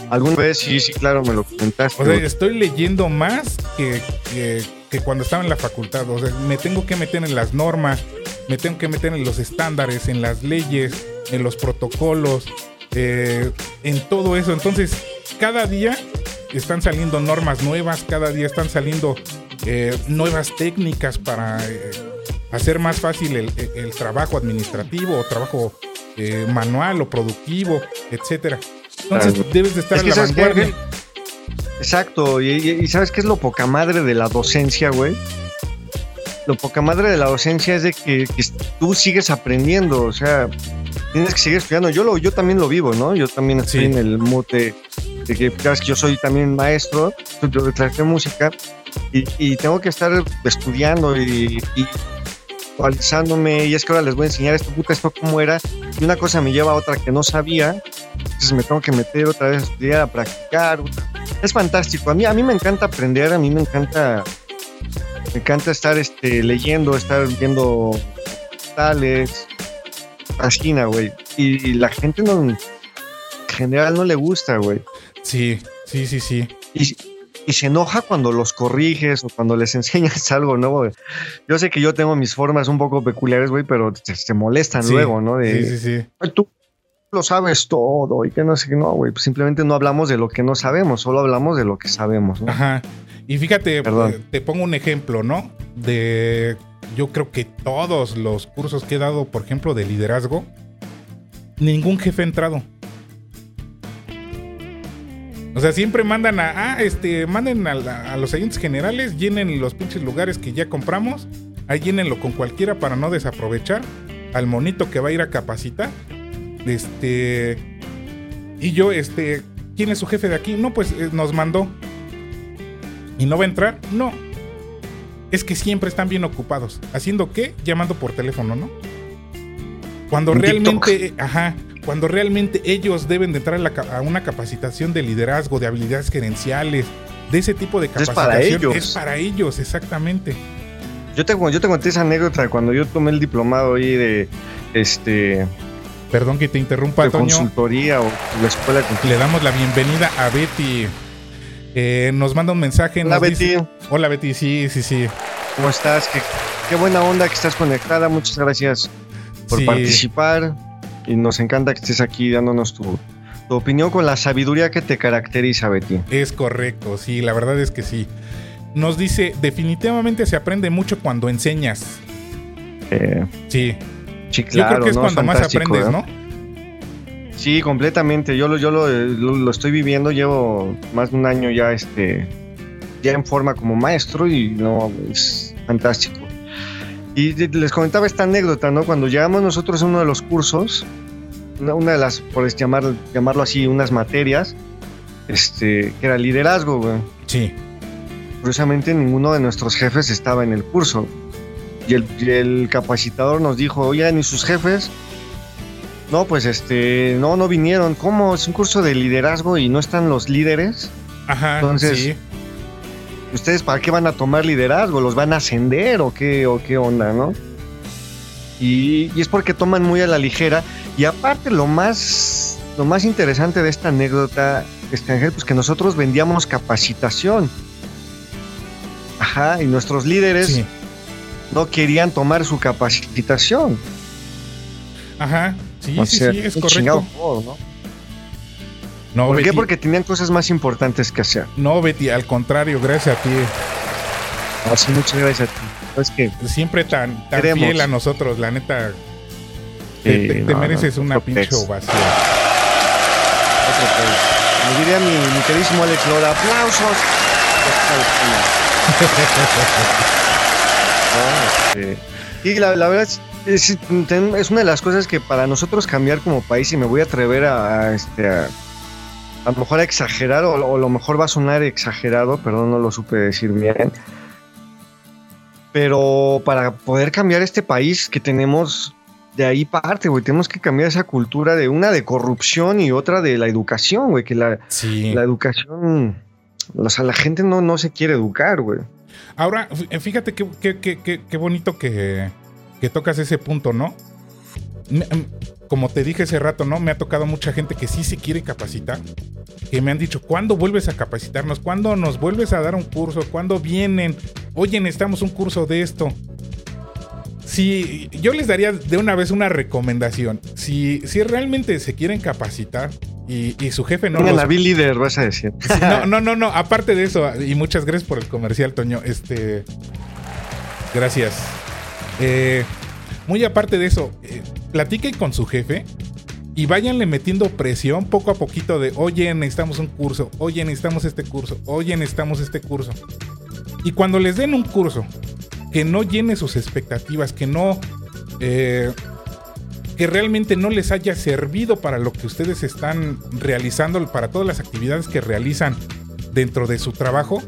Alguna vez sí, sí, claro, me lo comentaste. O sea, estoy leyendo más que, que cuando estaba en la facultad. O sea, me tengo que meter en las normas, me tengo que meter en los estándares, en las leyes, en los protocolos, eh, en todo eso. Entonces, cada día están saliendo normas nuevas, cada día están saliendo eh, nuevas técnicas para eh, hacer más fácil el, trabajo administrativo o trabajo manual o productivo, etcétera. Entonces debes de estar en la vanguardia. Exacto, y, y, ¿sabes qué es lo poca madre de la docencia, güey? lo poca madre de la docencia es de que, tú sigues aprendiendo, o sea, tienes que seguir estudiando. Yo lo, yo también lo vivo, ¿no? Yo también estoy en el mote de que, que yo soy también maestro, yo de música y, tengo que estar estudiando y, actualizándome y es que ahora les voy a enseñar esto, puta, esto cómo era. Y una cosa me lleva a otra que no sabía. Entonces me tengo que meter otra vez a estudiar, a practicar. Es fantástico. A mí, a mí me encanta aprender, a mí me encanta, me encanta estar este, leyendo, estar viendo tales. Fascina, güey. Y, la gente no, en general no le gusta, güey. Sí, sí, sí, sí. Y, y se enoja cuando los corriges o cuando les enseñas algo nuevo. Yo sé que yo tengo mis formas un poco peculiares, güey, pero se, molestan luego, ¿no? De, sí, sí, sí. tú lo sabes todo y que no sé no, güey. Pues simplemente no hablamos de lo que no sabemos, solo hablamos de lo que sabemos, ¿no? Ajá. Y fíjate, eh, te pongo un ejemplo, ¿no? De. Yo creo que todos los cursos que he dado, por ejemplo, de liderazgo, ningún jefe ha entrado. O sea, siempre mandan a, ah, este, manden a, los agentes generales, llenen los pinches lugares que ya compramos, ahí llénenlo con cualquiera para no desaprovechar al monito que va a ir a capacitar. Este, y yo, este, ¿quién es su jefe de aquí? No, pues eh, nos mandó. ¿Y no va a entrar? No. Es que siempre están bien ocupados. ¿Haciendo qué? Llamando por teléfono, ¿no? Cuando realmente, ajá, cuando realmente ellos deben de entrar a, una capacitación de liderazgo, de habilidades gerenciales, de ese tipo de capacitación. Es para ellos. Es para ellos, exactamente. Yo te, yo te conté esa anécdota cuando yo tomé el diplomado ahí de este. Perdón que te interrumpa, de consultoría o la escuela. Le damos la bienvenida a Betty. Eh, nos manda un mensaje. Hola, Betty. Hola, Betty. Sí, sí, sí. ¿Cómo estás? Qué, qué buena onda que estás conectada. Muchas gracias por participar y nos encanta que estés aquí dándonos tu, opinión con la sabiduría que te caracteriza, Betty. Es correcto, sí, la verdad es que sí. Nos dice, definitivamente se aprende mucho cuando enseñas. Eh, sí. Sí, claro. Yo creo que es cuando más aprendes, ¿no? Sí, completamente. Yo, lo, yo lo, lo, estoy viviendo, llevo más de un año ya, este, ya en forma como maestro y no, es fantástico. Y les comentaba esta anécdota, ¿no? Cuando llegamos nosotros a uno de los cursos, una, de las, por llamar, llamarlo así, unas materias, este, que era liderazgo, güey. Sí. Curiosamente, ninguno de nuestros jefes estaba en el curso. Y el, el capacitador nos dijo, oigan, ¿y sus jefes? No, pues este, no, no vinieron. ¿Cómo? Es un curso de liderazgo y no están los líderes. Ajá, Entonces, sí. ¿ustedes para qué van a tomar liderazgo? ¿Los van a ascender o qué, o qué onda, no? Y, es porque toman muy a la ligera. Y aparte, lo más, lo más interesante de esta anécdota, Ángel, pues que nosotros vendíamos capacitación. Ajá, y nuestros líderes no querían tomar su capacitación. Ajá, sí, sí, sí, es correcto. ¿no? No, ¿Por qué? Porque tenían cosas más importantes que hacer. No, Betty, al contrario, gracias a ti. Así, muchas gracias a ti. Es que Siempre tan, tan fiel a nosotros, la neta. te, mereces una pinche ovación. Me diría mi, mi queridísimo Alex Lora, aplausos. y este, la, la verdad es, es, una de las cosas que para nosotros cambiar como país, y me voy a atrever a, este, a a lo mejor exagerar o, o, a lo mejor va a sonar exagerado, perdón, no lo supe decir bien. Pero para poder cambiar este país que tenemos de ahí parte, güey, tenemos que cambiar esa cultura de una de corrupción y otra de la educación, güey, que la, la educación, o sea, la gente no, no se quiere educar, güey. Ahora, fíjate qué, qué, qué bonito que, que tocas ese punto, ¿no? como te dije hace rato, ¿no? Me ha tocado mucha gente que sí se quiere capacitar, que me han dicho, ¿cuándo vuelves a capacitarnos? ¿Cuándo nos vuelves a dar un curso? ¿Cuándo vienen? Oye, necesitamos un curso de esto. Si yo les daría de una vez una recomendación, si, si realmente se quieren capacitar y, su jefe no... Los... la líder, vas a decir. No, no, no, no, aparte de eso, y muchas gracias por el comercial, Toño, este... Gracias. Eh, muy aparte de eso, eh, platiquen con su jefe y váyanle metiendo presión poco a poquito de, oye, necesitamos un curso, oye, necesitamos este curso, oye, necesitamos este curso. Y cuando les den un curso que no llene sus expectativas, que no... Eh, que realmente no les haya servido para lo que ustedes están realizando, para todas las actividades que realizan dentro de su trabajo,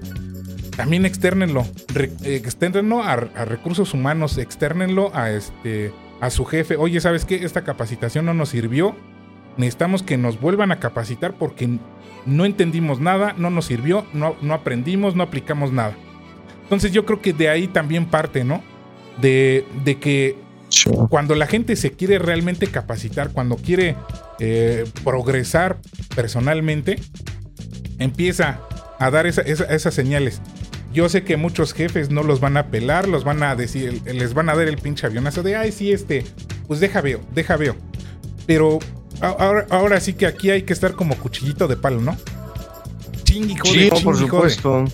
también externenlo. Re, externenlo a, a, recursos humanos, externenlo a, este, a su jefe. Oye, ¿sabes qué? Esta capacitación no nos sirvió. Necesitamos que nos vuelvan a capacitar porque no entendimos nada, no nos sirvió, no, no aprendimos, no aplicamos nada. Entonces yo creo que de ahí también parte, ¿no? De, de que cuando la gente se quiere realmente capacitar, cuando quiere eh, progresar personalmente, empieza a dar esa, esas señales. Yo sé que muchos jefes no los van a pelar, los van a decir, les van a dar el pinche avionazo de, ay, sí, este, pues deja veo, deja veo. Pero ahora, ahora sí que aquí hay que estar como cuchillito de palo, ¿no? Chingue, sí, por supuesto.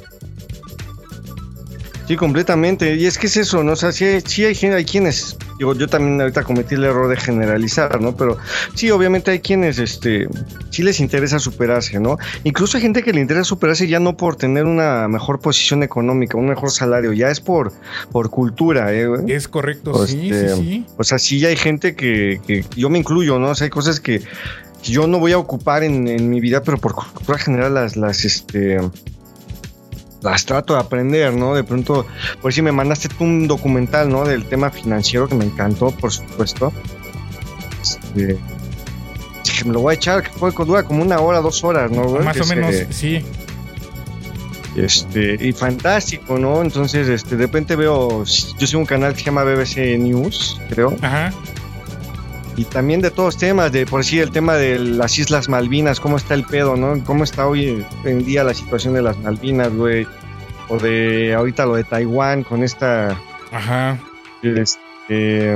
Sí, completamente. Y es que es eso, ¿no? O sea, sí, hay, hay quienes, digo, yo también ahorita cometí el error de generalizar, ¿no? Pero sí, obviamente hay quienes, este, sí les interesa superarse, ¿no? Incluso hay gente que le interesa superarse ya no por tener una mejor posición económica, un mejor salario, ya es por, por cultura, ¿eh? Es correcto, sí, sí, sí. O sea, sí hay gente que, que, yo me incluyo, ¿no? O sea, hay cosas que yo no voy a ocupar en, en mi vida, pero por cultura general las, las, este las trato de aprender, ¿no? De pronto, por si me mandaste un documental, ¿no? Del tema financiero que me encantó, por supuesto. Este, dije, me lo voy a echar, que fue, dura como una hora, dos horas, ¿no? Más o menos, sí. Este, y fantástico, ¿no? Entonces, este, de repente veo, yo soy un canal que se llama BBC News, creo. Ajá. Y también de todos temas, de por sí el tema de las Islas Malvinas, cómo está el pedo, ¿no? Cómo está hoy en día la situación de las Malvinas, güey. O de ahorita lo de Taiwán con esta... Ajá. Este,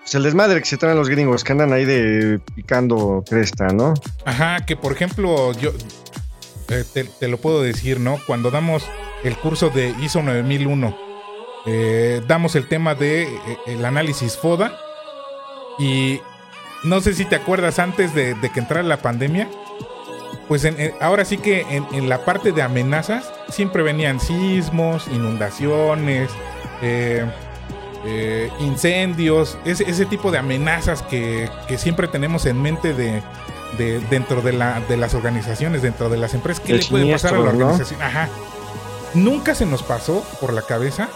pues el desmadre que se traen los gringos, que andan ahí de picando cresta, ¿no? Ajá, que por ejemplo, yo eh, te, lo puedo decir, ¿no? Cuando damos el curso de ISO 9001, eh, damos el tema de eh, el análisis FODA y no sé si te acuerdas antes de, que entrara la pandemia, pues ahora sí que en, la parte de amenazas siempre venían sismos, inundaciones, eh, eh, incendios, ese, tipo de amenazas que, siempre tenemos en mente de, dentro de, la, de, las organizaciones, dentro de las empresas. ¿Qué le puede pasar a la organización? Ajá. Nunca se nos pasó por la cabeza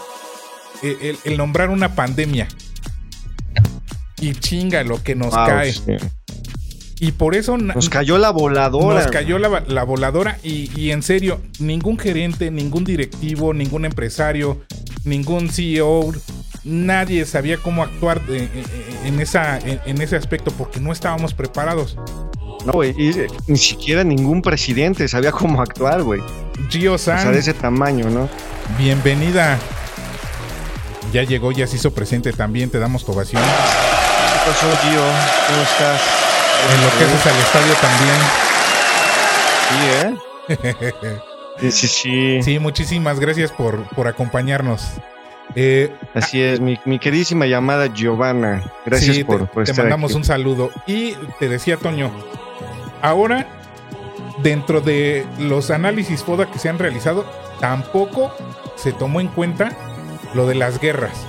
eh, el nombrar una pandemia y chinga lo que nos cae. Y por eso... Nos cayó la voladora. Nos cayó la, voladora y, en serio, ningún gerente, ningún directivo, ningún empresario, ningún CEO, nadie sabía cómo actuar en, esa, en, ese aspecto porque no estábamos preparados. No, güey, ni siquiera ningún presidente sabía cómo actuar, güey. Gio-san. O sea, de ese tamaño, ¿no? Bienvenida. Ya llegó, ya se hizo presente también, te damos tu ovación pasó, Gio? ¿Cómo estás? En lo que haces al estadio también. Sí, ¿eh? sí, sí, sí. Sí, muchísimas gracias por, por acompañarnos. Eh, Así es, mi, mi, queridísima llamada Giovanna. Gracias por, te, Te mandamos un saludo. Y te decía, Toño, ahora, dentro de los análisis FODA que se han realizado, tampoco se tomó en cuenta lo de las guerras.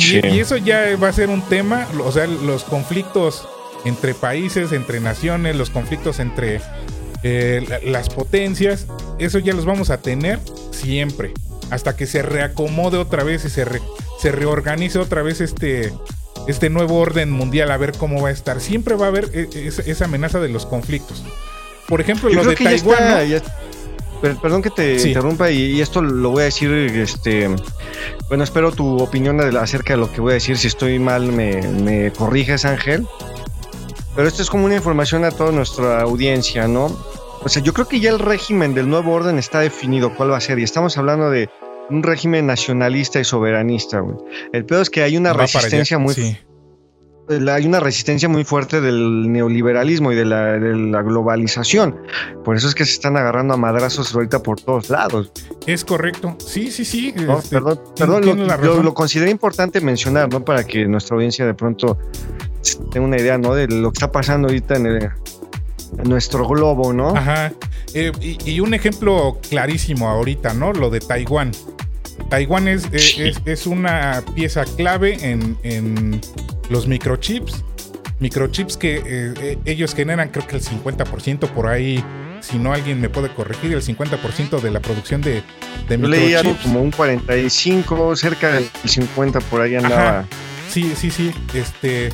Y, eso ya va a ser un tema, o sea, los conflictos entre países, entre naciones, los conflictos entre eh, las potencias, eso ya los vamos a tener siempre, hasta que se reacomode otra vez y se, se reorganice otra vez este, este nuevo orden mundial, a ver cómo va a estar. Siempre va a haber eh, esa, amenaza de los conflictos. Por ejemplo, lo de Taiwán. Perdón que te interrumpa y, esto lo voy a decir, este, bueno, espero tu opinión acerca de lo que voy a decir. Si estoy mal, me, me corriges, Ángel. Pero esto es como una información a toda nuestra audiencia, ¿no? O sea, yo creo que ya el régimen del nuevo orden está definido cuál va a ser y estamos hablando de un régimen nacionalista y soberanista, güey. El peor es que hay una resistencia muy hay una resistencia muy fuerte del neoliberalismo y de la, globalización. Por eso es que se están agarrando a madrazos ahorita por todos lados. Es correcto. Sí, sí, sí. Este, perdón, perdón lo, lo, consideré importante mencionar, ¿no? Para que nuestra audiencia de pronto tenga una idea, ¿no? De lo que está pasando ahorita en, nuestro globo, ¿no? Ajá. Eh, y, un ejemplo clarísimo ahorita, ¿no? Lo de Taiwán. Taiwán es, eh, es, una pieza clave en los microchips. Microchips que eh, eh, ellos generan creo que el 50% por ahí si no alguien me puede corregir, el 50% de la producción de, de Yo leí algo como un 45, cerca del 50 por ahí andaba. Sí, sí, sí. Este,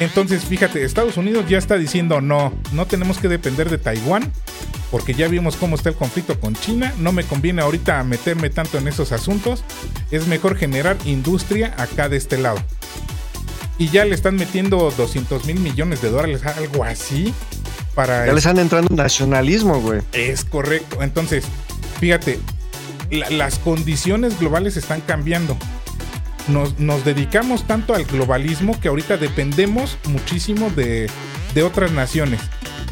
entonces, fíjate, Estados Unidos ya está diciendo no, no tenemos que depender de Taiwán, porque ya vimos cómo está el conflicto con China. No me conviene ahorita meterme tanto en esos asuntos. Es mejor generar industria acá de este lado. Y ya le están metiendo 200 mil millones de dólares, algo así. Para ya le están entrando nacionalismo, güey. Es correcto. Entonces, fíjate, las condiciones globales están cambiando. Nos, nos, dedicamos tanto al globalismo que ahorita dependemos muchísimo de, de otras naciones.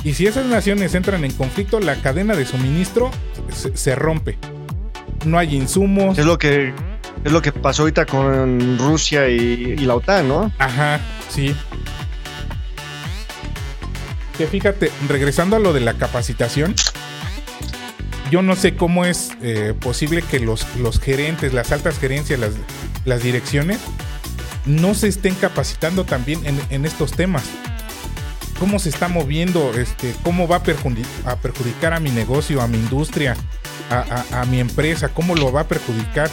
Y si esas naciones entran en conflicto, la cadena de suministro se, rompe. No hay insumos. Es lo que es lo que pasó ahorita con Rusia y, la OTAN, ¿no? Ajá, sí. Que fíjate, regresando a lo de la capacitación, yo no sé cómo es eh, posible que los, gerentes, las altas gerencias, las, direcciones, no se estén capacitando también en, en estos temas cómo se está moviendo, este, cómo va a, perjudicar a mi negocio, a mi industria, a, mi empresa, cómo lo va a perjudicar,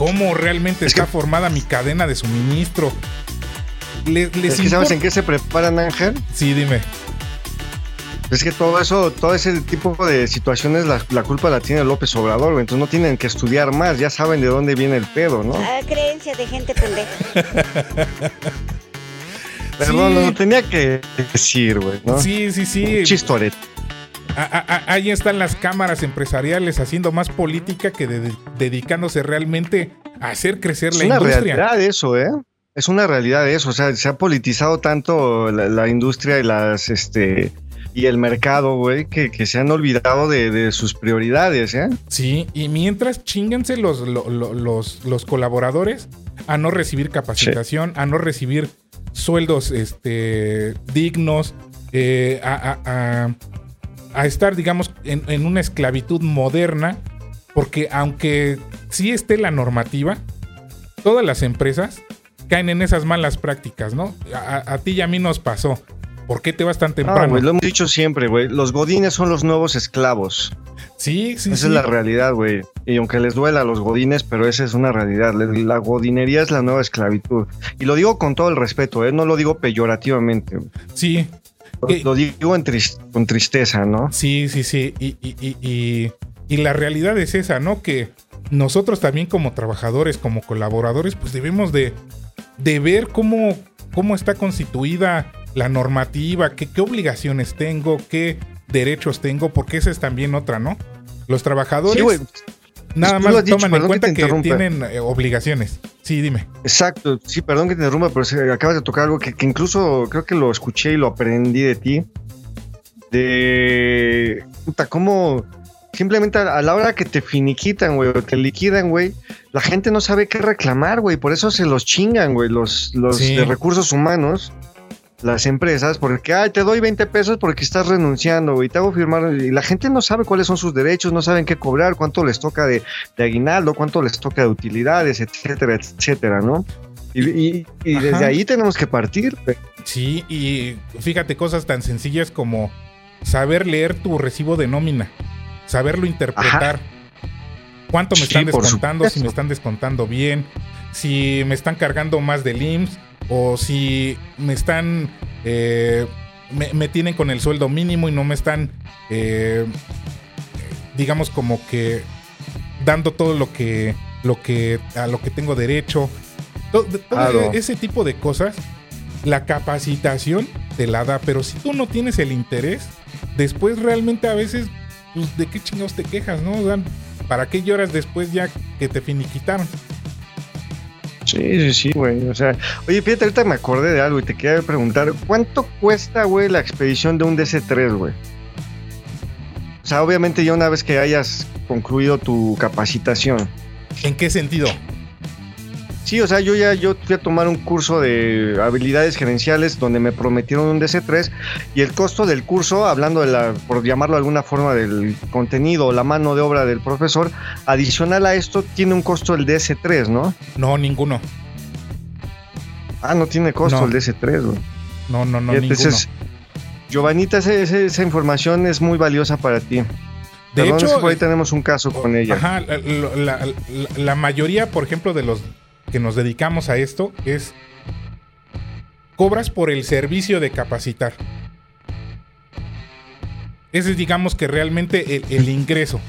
cómo realmente está formada mi cadena de suministro. ¿Sabes en qué se preparan, Ángel? Sí, dime. Es que todo eso, todo ese tipo de situaciones, la, culpa la tiene López Obrador, entonces no tienen que estudiar más, ya saben de dónde viene el pedo, ¿no? Ah, creencia de gente pendeja. Perdón, lo tenía que decir, güey. ¿no? Sí, sí, sí. Ahí están las cámaras empresariales haciendo más política que dedicándose realmente a hacer crecer la industria. Es una realidad eso, ¿eh? Es una realidad eso. O sea, se ha politizado tanto la, industria y las, este, y el mercado, güey, que, se han olvidado de, sus prioridades, ¿eh? Sí, y mientras chinganse los, los, los, colaboradores a no recibir capacitación, a no recibir sueldos este, dignos, eh, a, estar, digamos, en, una esclavitud moderna, porque aunque sí esté la normativa, todas las empresas caen en esas malas prácticas, ¿no? A, ti y a mí nos pasó. ¿Por qué te vas tan temprano? lo hemos dicho siempre, güey. Los godines son los nuevos esclavos. Sí, sí, Esa es la realidad, güey. Y aunque les duela a los godines, pero esa es una realidad. La godinería es la nueva esclavitud. Y lo digo con todo el respeto, ¿eh? No lo digo peyorativamente. Sí. Lo, digo con tristeza, ¿no? Sí, sí, sí. Y, y, y, la realidad es esa, ¿no? Que nosotros también como trabajadores, como colaboradores, pues debemos de, de ver cómo, cómo está constituida la normativa, qué, qué obligaciones tengo, qué derechos tengo, porque esa es también otra, ¿no? Los trabajadores nada más toman en cuenta que, tienen eh, obligaciones. Sí, dime. Exacto, sí, perdón que te interrumpa, pero acabas de tocar algo que, incluso creo que lo escuché y lo aprendí de ti. De. Puta, cómo. Simplemente a, la hora que te finiquitan, güey, o te liquidan, güey, la gente no sabe qué reclamar, güey. Por eso se los chingan, güey, los, los de recursos humanos las empresas porque, ay, te doy 20 pesos porque estás renunciando, y te hago firmar. Y la gente no sabe cuáles son sus derechos, no saben qué cobrar, cuánto les toca de, aguinaldo, cuánto les toca de utilidades, etcétera, etcétera, ¿no? Y, desde ahí tenemos que partir. Sí, y fíjate cosas tan sencillas como saber leer tu recibo de nómina, saberlo interpretar. ¿Cuánto me están descontando? Si me están descontando bien, si me están cargando más del IMSS o si me están, eh, me, tienen con el sueldo mínimo y no me están, eh, digamos como que dando todo lo que, lo que, a lo que tengo derecho. Todo, ese tipo de cosas, la capacitación te la da, pero si tú no tienes el interés, después realmente a veces, pues, ¿de qué chingados te quejas, no? ¿Para qué lloras después ya que te finiquitaron? Sí, sí, sí, güey. O sea, oye, fíjate, ahorita me acordé de algo y te quería preguntar, ¿cuánto cuesta, güey, la expedición de un DC-3, güey? O sea, obviamente ya una vez que hayas concluido tu capacitación. ¿En qué sentido? Sí, o sea, yo ya yo fui a tomar un curso de habilidades gerenciales donde me prometieron un DC3 y el costo del curso, hablando de la, por llamarlo de alguna forma, del contenido o la mano de obra del profesor, adicional a esto tiene un costo el DS3, ¿no? No, ninguno. Ah, no tiene costo el DS3, güey. No, no, no, ninguno. Giovanita, ese- ese- esa información es muy valiosa para ti. De Perdón, es hecho, que por ahí tenemos un caso con ella. Ajá, la, la- la- la mayoría, por ejemplo, de los que nos dedicamos a esto es cobras por el servicio de capacitar. Ese es, digamos, que realmente el, el ingreso.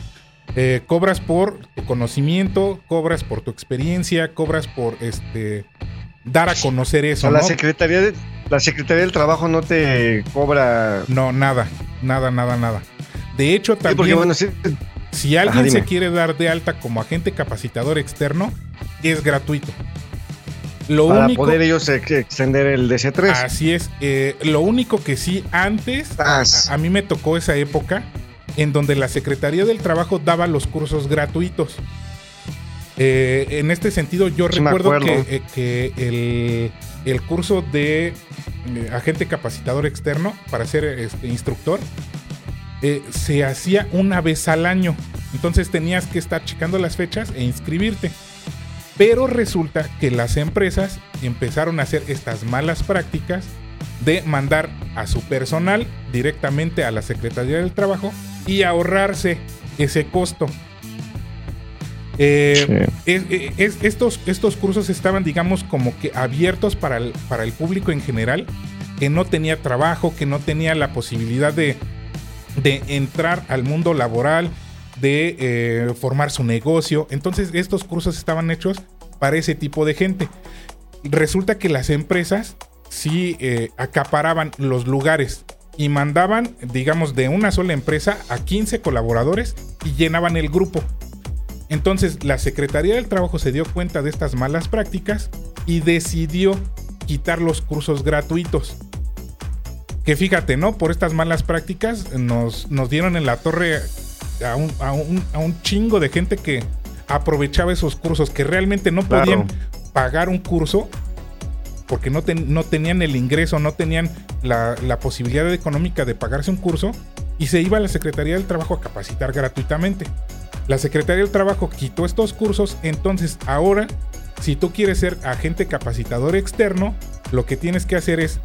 Eh, cobras por tu conocimiento, cobras por tu experiencia, cobras por este dar a conocer O eso. sea, la ¿no? Secretaría de, la Secretaría del Trabajo no te cobra. No, nada, nada, nada, nada. De hecho, Sí, también. porque bueno, sí, Si alguien Ajá, se quiere dar de alta como agente capacitador externo, es gratuito. Lo para único, poder ellos ex- extender el DC3. así es, eh, lo único que sí antes a, mí me tocó esa época en donde la Secretaría del Trabajo daba los cursos gratuitos. Eh, en este sentido, yo Sí, recuerdo que, eh, que el, el curso de agente capacitador externo para ser este, instructor eh, se hacía una vez al año. Entonces tenías que estar checando las fechas e inscribirte. Pero resulta que las empresas empezaron a hacer estas malas prácticas de mandar a su personal directamente a la Secretaría del Trabajo y ahorrarse ese costo. Eh, es- es- estos, estos cursos estaban, digamos, como que abiertos para el, para el público en general, que no tenía trabajo, que no tenía la posibilidad de, de entrar al mundo laboral, de eh, formar su negocio. Entonces, estos cursos estaban hechos para ese tipo de gente. Resulta que las empresas sí eh, acaparaban los lugares y mandaban, digamos, de una sola empresa a 15 colaboradores y llenaban el grupo. Entonces la Secretaría del Trabajo se dio cuenta de estas malas prácticas y decidió quitar los cursos gratuitos. Que fíjate, ¿no? Por estas malas prácticas nos, nos dieron en la torre a un, a un- a un chingo de gente que aprovechaba esos cursos, que realmente no Claro. podían pagar un curso porque no, ten- no tenían el ingreso, no tenían la, la posibilidad económica de pagarse un curso y se iba a la Secretaría del Trabajo a capacitar gratuitamente. La Secretaría del Trabajo quitó estos cursos, entonces ahora, si tú quieres ser agente capacitador externo, lo que tienes que hacer es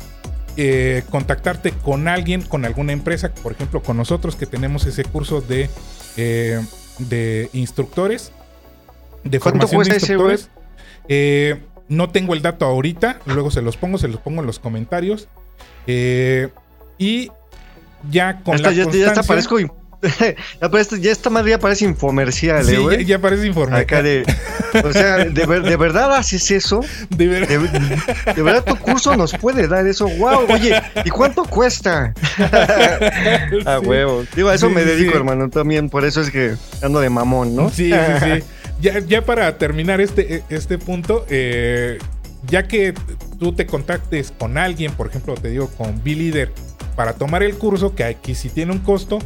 eh, contactarte con alguien, con alguna empresa, por ejemplo, con nosotros que tenemos ese curso de, eh, de instructores, de ¿Cuánto formación de instructores. Eh, no tengo el dato ahorita, luego se los pongo, se los pongo en los comentarios. Y ya con la ya, constancia- ya esta madre ya parece infomercial, Sí, ¿eh, ya, ya parece. Acá de. O sea, ¿de, ver- de verdad haces eso? De ver- ¿De, de verdad tu curso nos puede dar eso? ¡Wow! Oye, ¿y cuánto cuesta? A huevo. Digo, a eso Sí, me dedico, hermano. También por eso es que ando de mamón, ¿no? Sí, sí, sí. Ya, ya para terminar este, este punto, eh, ya que tú te contactes con alguien, por ejemplo, te digo con B-Leader, para tomar el curso, que aquí sí tiene un costo,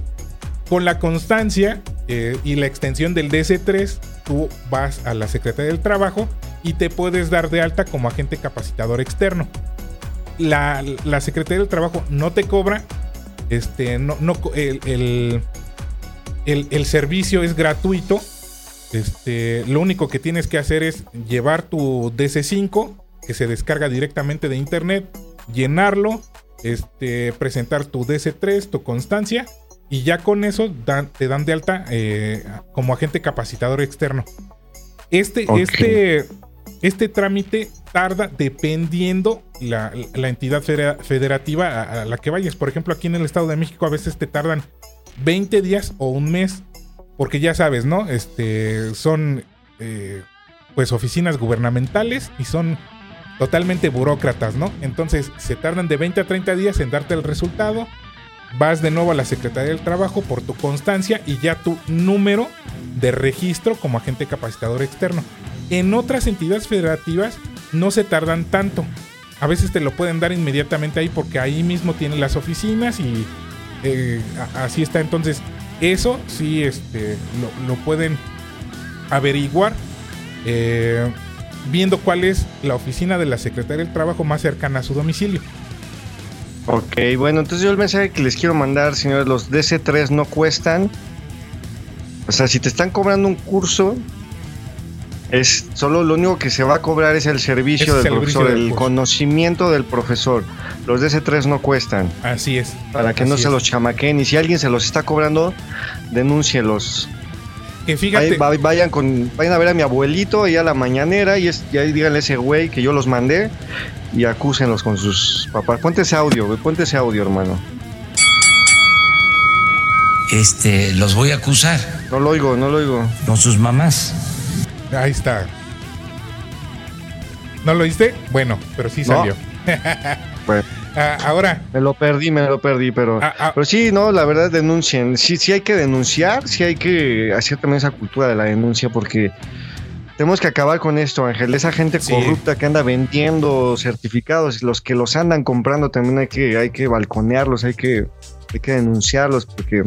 con la constancia eh, y la extensión del DC3, tú vas a la Secretaría del Trabajo y te puedes dar de alta como agente capacitador externo. La, Secretaría del Trabajo no te cobra, este, no, no, el, el- el- el servicio es gratuito. Este, lo único que tienes que hacer es llevar tu DC5, que se descarga directamente de internet, llenarlo, este, presentar tu DC3, tu constancia, y ya con eso dan- te dan de alta eh, como agente capacitador externo. Este, este, este trámite tarda dependiendo la, la entidad federa- federativa a, a la que vayas. Por ejemplo, aquí en el Estado de México a veces te tardan 20 días o un mes. Porque ya sabes, ¿no? Este son eh, pues oficinas gubernamentales y son totalmente burócratas, ¿no? Entonces se tardan de 20 a 30 días en darte el resultado. Vas de nuevo a la Secretaría del Trabajo por tu constancia y ya tu número de registro como agente capacitador externo. En otras entidades federativas no se tardan tanto. A veces te lo pueden dar inmediatamente ahí porque ahí mismo tienen las oficinas y eh, así está. Entonces, eso sí este, lo, lo pueden averiguar eh, viendo cuál es la oficina de la Secretaría del Trabajo más cercana a su domicilio. Ok, bueno, entonces yo el mensaje que les quiero mandar, señores, los DC3 no cuestan. O sea, si te están cobrando un curso, Es solo lo único que se va a cobrar es el servicio Es del el servicio profesor, del el conocimiento del profesor. Los DC3 no cuestan, Así es. para que no se los chamaquen. Y si alguien se los está cobrando, denúncielos. Que fíjate, vay- vayan, con, vayan a ver a mi abuelito ahí a la mañanera y, es, y ahí díganle a ese güey que yo los mandé y acúsenlos con sus papás. Ponte ese audio, güey, ponte ese audio, hermano. este, los voy a acusar No lo oigo, no lo oigo. con sus mamás. ahí está. ¿No lo oíste? Bueno, pero sí No. salió. Pues, Ah, ahora, me lo perdí, me lo perdí, pero... Ah, ah. Pero sí, no, la verdad denuncien. Sí, sí hay que denunciar, sí hay que hacer también esa cultura de la denuncia porque tenemos que acabar con esto, Ángel. Esa gente Sí. corrupta que anda vendiendo certificados, los que los andan comprando también hay que, hay que balconearlos, hay que, hay que denunciarlos porque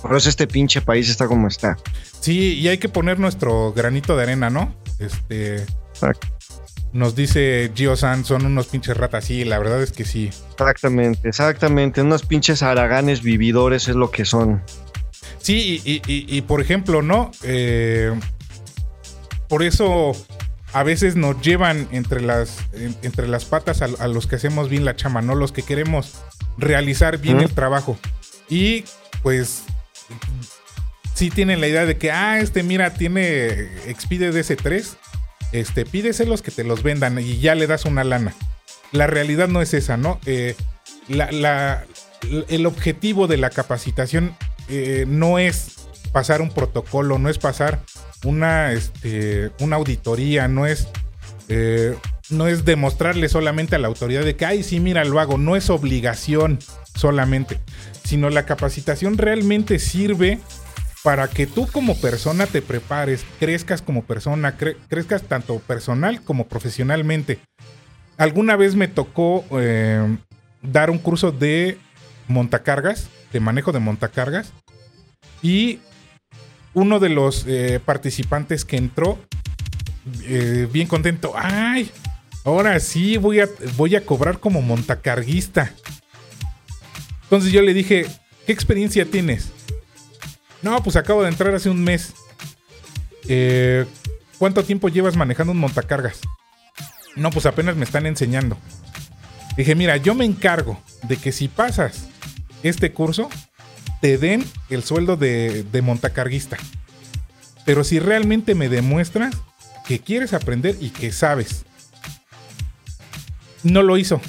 por eso este pinche país está como está. sí, y hay que poner nuestro granito de arena, ¿no? Este. Exacto. Nos dice Gio San, son unos pinches ratas. Sí, la verdad es que sí. Exactamente, exactamente. Unos pinches haraganes vividores es lo que son. Sí, y, y- y- y, por ejemplo, ¿no? Eh, por eso a veces nos llevan entre las, en- entre las patas a, a los que hacemos bien la chama, ¿no? Los que queremos realizar bien el trabajo. Y pues sí tienen la idea de que, ah, este mira, tiene expide DS3, este, pídeselos que te los vendan y ya le das una lana. La realidad no es esa, ¿no? Eh, el objetivo de la capacitación eh, no es pasar un protocolo, no es pasar una, este, auditoría, no es, eh, no es demostrarle solamente a la autoridad de que, ay, sí, mira, lo hago, no es obligación solamente, sino la capacitación realmente sirve para que tú como persona te prepares, crezcas como persona, cre- crezcas tanto personal como profesionalmente. Alguna vez me tocó eh, dar un curso de montacargas, de manejo de montacargas, y uno de los eh, participantes que entró, eh, bien contento, ay, ahora sí voy a cobrar como montacarguista. Entonces yo le dije, ¿qué experiencia tienes? No, pues acabo de entrar hace un mes. Eh, ¿Cuánto tiempo llevas manejando un montacargas? No, pues apenas me están enseñando. Dije, mira, yo me encargo de que si pasas este curso, te den el sueldo de, de montacarguista. Pero si realmente me demuestras que quieres aprender y que sabes. No lo hizo.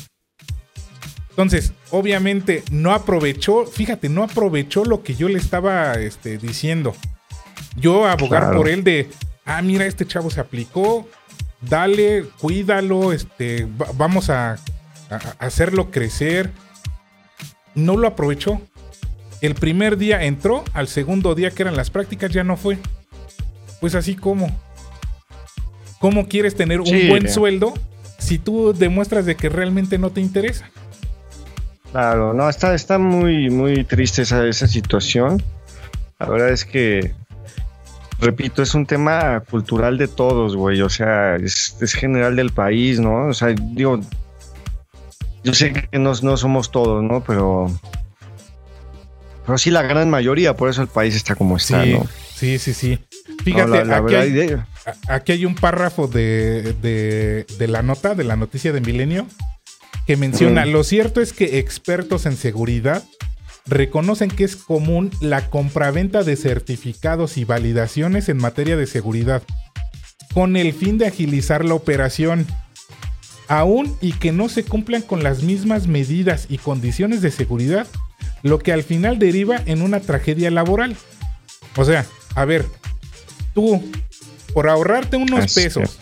Entonces, obviamente, no aprovechó, fíjate, no aprovechó lo que yo le estaba este, diciendo. Yo abogar Claro. por él de, ah, mira, este chavo se aplicó, dale, cuídalo, este, va- vamos a, hacerlo crecer. No lo aprovechó. El primer día entró, al segundo día que eran las prácticas ya no fue. Pues así como. ¿Cómo quieres tener un Sí. buen sueldo si tú demuestras de que realmente no te interesa? Claro, no, está, está muy, muy triste esa, esa situación. La verdad es que, repito, es un tema cultural de todos, güey. O sea, es, es general del país, ¿no? O sea, digo, yo sé que no, no somos todos, ¿no? Pero, pero sí la gran mayoría, por eso el país está como está, sí, ¿no? sí, sí, sí. No, Fíjate, la, la aquí, hay, aquí hay un párrafo de, de- de la nota, de la noticia de Milenio, que menciona, Mm. lo cierto es que expertos en seguridad reconocen que es común la compraventa de certificados y validaciones en materia de seguridad, con el fin de agilizar la operación, aún y que no se cumplan con las mismas medidas y condiciones de seguridad, lo que al final deriva en una tragedia laboral. O sea, a ver, tú, por ahorrarte unos pesos,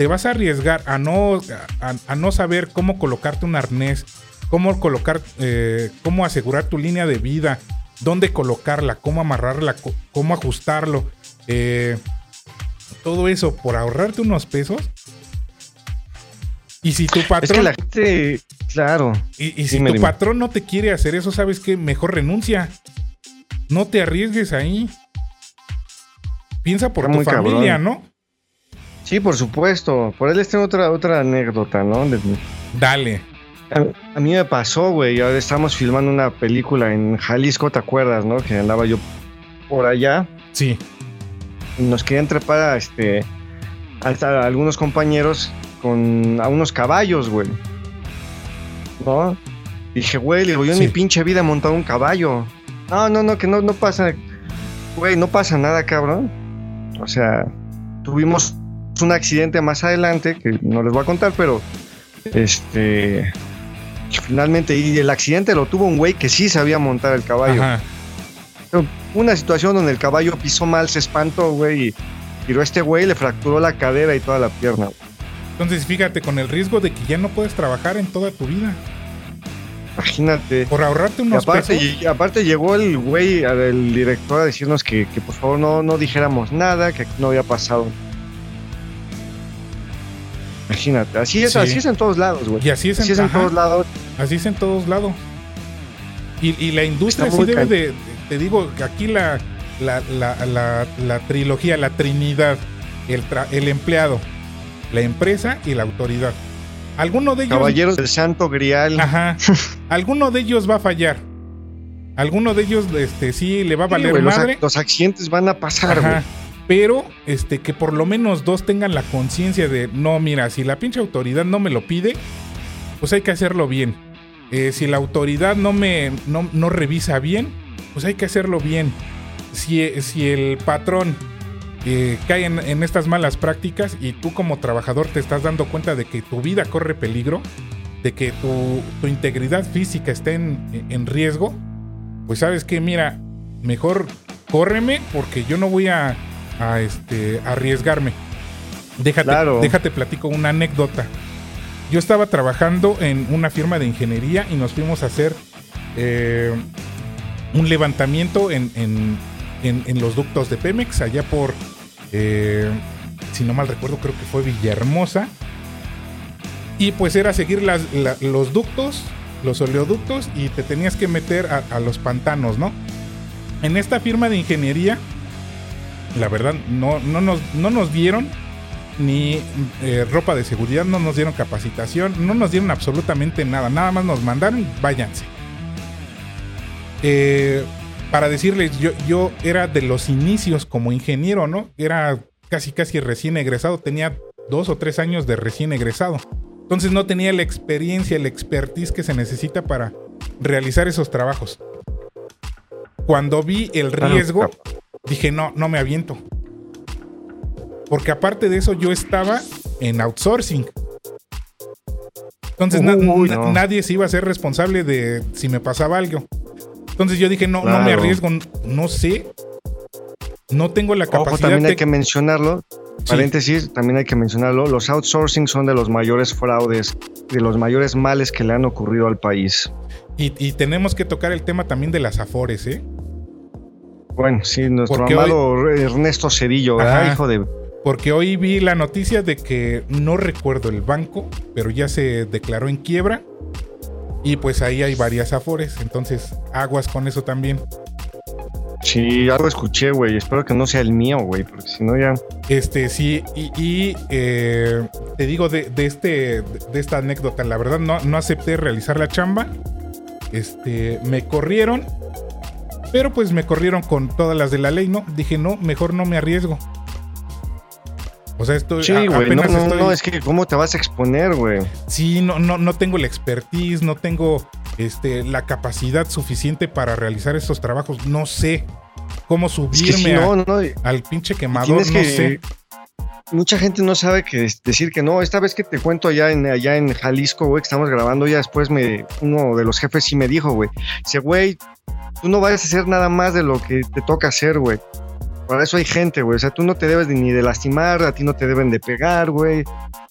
te vas a arriesgar a no, a, a no saber cómo colocarte un arnés, cómo colocar, eh, cómo asegurar tu línea de vida, dónde colocarla, cómo amarrarla, cómo ajustarlo, eh, todo eso por ahorrarte unos pesos. Y si tu es patrón, que la gente, claro. y, y si Dime, tu dime. patrón no te quiere hacer eso, sabes que mejor renuncia. No te arriesgues ahí. Piensa por Está tu familia, cabrón. ¿no? Sí, por supuesto. Por él les tengo otra, otra anécdota, ¿no? De- Dale. A, a mí me pasó, güey. Ahora estamos filmando una película en Jalisco, ¿te acuerdas, no? Que andaba yo por allá. Sí. nos querían trepar a, este, hasta algunos compañeros con a unos caballos, güey. ¿No? Dije, güey, le digo, yo en Sí. mi pinche vida he montado un caballo. No, no, no, que no, no pasa. Güey, no pasa nada, cabrón. O sea, tuvimos un accidente más adelante que no les voy a contar, pero este finalmente y el accidente lo tuvo un güey que sí sabía montar el caballo. Ajá. Una situación donde el caballo pisó mal, se espantó, güey, y tiró a este güey, le fracturó la cadera y toda la pierna. güey. Entonces, fíjate, con el riesgo de que ya no puedes trabajar en toda tu vida. Imagínate. Por ahorrarte Y unos aparte, pesos. y aparte llegó el güey, el director, a decirnos que, que por favor no, no dijéramos nada, que aquí no había pasado. Imagínate, así es, Sí. así es en todos lados, güey. Y así es en, Así es en ajá, todos lados. así es en todos lados. Y, y la industria sí debe de, te digo, aquí la, la, la, la, la trilogía, la trinidad, el, tra- el empleado, la empresa y la autoridad. Alguno de ellos... Caballeros del Santo Grial. Ajá. Alguno de ellos va a fallar. Alguno de ellos, este, sí le va a Sí, valer güey, los, madre. ac- los accidentes van a pasar, güey. Pero, este, que por lo menos dos tengan la conciencia de, no, mira, si la pinche autoridad no me lo pide, pues hay que hacerlo bien. Eh, si la autoridad no me, no, no revisa bien, pues hay que hacerlo bien. Si, si el patrón eh, cae en, estas malas prácticas y tú como trabajador te estás dando cuenta de que tu vida corre peligro, de que tu, tu integridad física está en, en riesgo, pues sabes que, mira, mejor córreme porque yo no voy a, a, este, arriesgarme. Déjate, Claro. déjate platico una anécdota. Yo estaba trabajando en una firma de ingeniería y nos fuimos a hacer eh, un levantamiento en, en- en- en los ductos de Pemex, allá por, eh, si no mal recuerdo, creo que fue Villahermosa. Y pues era seguir las- la- los ductos, los oleoductos, y te tenías que meter a, a los pantanos, ¿no? En esta firma de ingeniería, la verdad, no, no, nos, no nos dieron ni eh, ropa de seguridad, no nos dieron capacitación, no nos dieron absolutamente nada, nada más nos mandaron, váyanse. Eh, para decirles, yo, yo era de los inicios como ingeniero, ¿no? Era casi, casi recién egresado, tenía dos o tres años de recién egresado. Entonces no tenía la experiencia, el expertise que se necesita para realizar esos trabajos. Cuando vi el riesgo. Dije, no, no me aviento. Porque aparte de eso, yo estaba en outsourcing. Entonces na- Uy, na- no. nadie se iba a ser responsable de si me pasaba algo. Entonces yo dije, no, no me arriesgo, no sé. No tengo la Ojo, capacidad también hay que mencionarlo. Paréntesis, también hay que mencionarlo. Los outsourcing son de los mayores fraudes, de los mayores males que le han ocurrido al país. Y, y tenemos que tocar el tema también de las afores, ¿eh? Bueno, sí, nuestro amado Ernesto Cedillo, hijo de. Porque hoy vi la noticia de que no recuerdo el banco, pero ya se declaró en quiebra. Y pues ahí hay varias afores. Entonces, aguas con eso también. Sí, algo escuché, güey. Espero que no sea el mío, güey, porque si no ya. Este, sí, y, y, eh, te digo de, de este, de esta anécdota, la verdad no, no acepté realizar la chamba. Este, me corrieron, pero pues me corrieron con todas las de la ley, ¿no? Dije, no, mejor no me arriesgo. O sea, estoy Sí, güey. No, no, estoy- no, es que ¿cómo te vas a exponer, güey? Sí, no, no, no tengo la expertise, no tengo este, la capacidad suficiente para realizar estos trabajos. No sé cómo Es subirme a- no, al pinche quemador, no que. sé. Mucha gente no sabe que decir que no. Esta vez que te cuento allá en, allá en Jalisco, güey, que estamos grabando, ya después me, uno de los jefes sí me dijo, güey. Dice, güey, tú no vas a hacer nada más de lo que te toca hacer, güey. Para eso hay gente, güey. O sea, tú no te debes de- ni de lastimar, a ti no te deben de pegar, güey.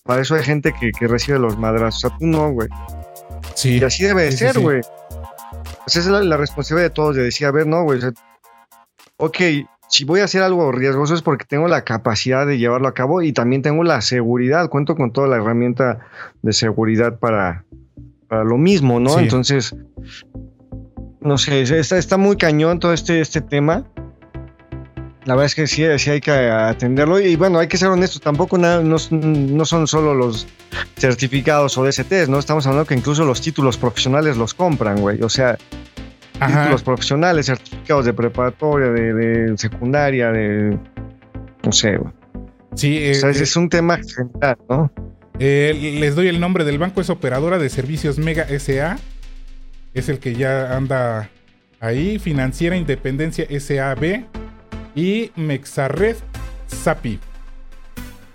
Para eso hay gente que, que recibe los madrazos. O sea, tú no, güey. Sí. Y así debe de Sí, ser, sí. güey. Pues esa es la, la responsabilidad de todos, de decir, a ver, no, güey. o sea, ok, si voy a hacer algo riesgoso es porque tengo la capacidad de llevarlo a cabo y también tengo la seguridad. Cuento con toda la herramienta de seguridad para, para lo mismo, ¿no? Sí. Entonces, no sé, está, está muy cañón todo este, este tema. La verdad es que sí, sí hay que atenderlo. Y bueno, hay que ser honestos, tampoco na- no, no son solo los certificados o DSTs, ¿no? Estamos hablando que incluso los títulos profesionales los compran, güey. O sea, Ajá. títulos profesionales, certificados de preparatoria, de, de secundaria, de No sé, güey. Sí, eh, O sea, eh, es un tema general, ¿no? eh, les doy el nombre del banco, es operadora de servicios Mega SA. Es el que ya anda ahí. Financiera Independencia SAB y Mexarred SAPI.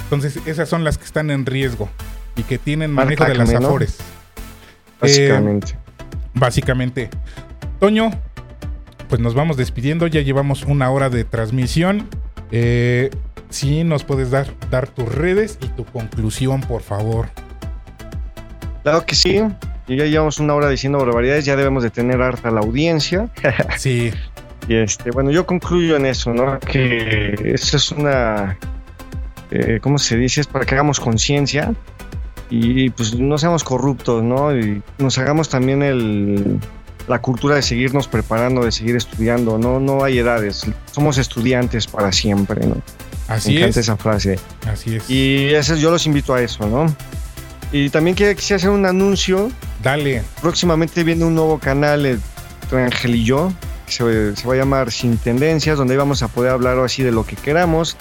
Entonces, esas son las que están en riesgo y que tienen manejo de las afores. Básicamente. básicamente. Toño, pues nos vamos despidiendo. Ya llevamos una hora de transmisión. Eh, sí, nos puedes dar, dar tus redes y tu conclusión, por favor. Claro que sí. Y ya llevamos una hora diciendo barbaridades, ya debemos de tener harta la audiencia. Sí, Y este, bueno, yo concluyo en eso, ¿no? Que eso es una, eh, ¿cómo se dice? Es para que hagamos conciencia y pues no seamos corruptos, ¿no? Y nos hagamos también el, la cultura de seguirnos preparando, de seguir estudiando, ¿no? No hay edades, somos estudiantes para siempre, ¿no? Me así encanta es. esa frase. Así es. Y eso, yo los invito a eso, ¿no? Y también quisiera quisiera hacer un anuncio Dale. próximamente viene un nuevo canal entre Ángel y yo, que se, se va a llamar Sin Tendencias, donde vamos a poder hablar así de lo que queramos,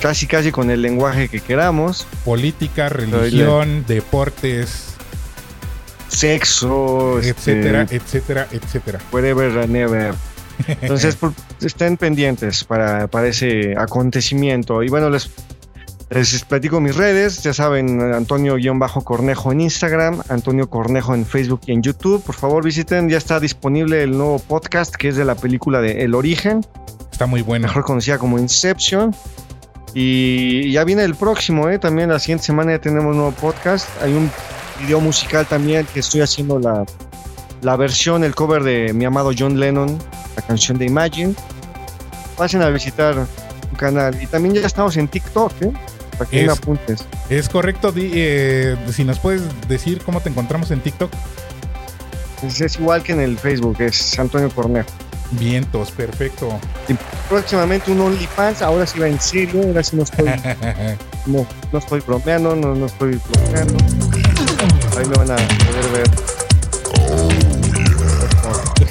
casi casi con el lenguaje que queramos, Política, religión, deportes, sexo, este, etcétera, etcétera, etcétera. whatever and never. Entonces, por- estén pendientes para, para ese acontecimiento. Y bueno, les, les platico mis redes. Ya saben, Antonio-Cornejo en Instagram, Antonio Cornejo en Facebook y en YouTube. Por favor, visiten. Ya está disponible el nuevo podcast que es de la película de El Origen, Está muy bueno. mejor conocida como Inception. Y ya viene el próximo, ¿eh? También la siguiente semana ya tenemos un nuevo podcast. Hay un video musical también que estoy haciendo la, la versión, el cover de mi amado John Lennon, la canción de Imagine. Pasen a visitar canal. Y también ya estamos en TikTok, ¿eh? Para que Es- me apuntes. Es correcto. di- eh, si nos puedes decir cómo te encontramos en TikTok. Es, es igual que en el Facebook, es Antonio Cornejo. Vientos, perfecto. Y próximamente un OnlyFans, ahora sí va en serio, ahora sí no estoy, no, no estoy bromeando, no, no estoy bromeando. Ahí me van a poder ver.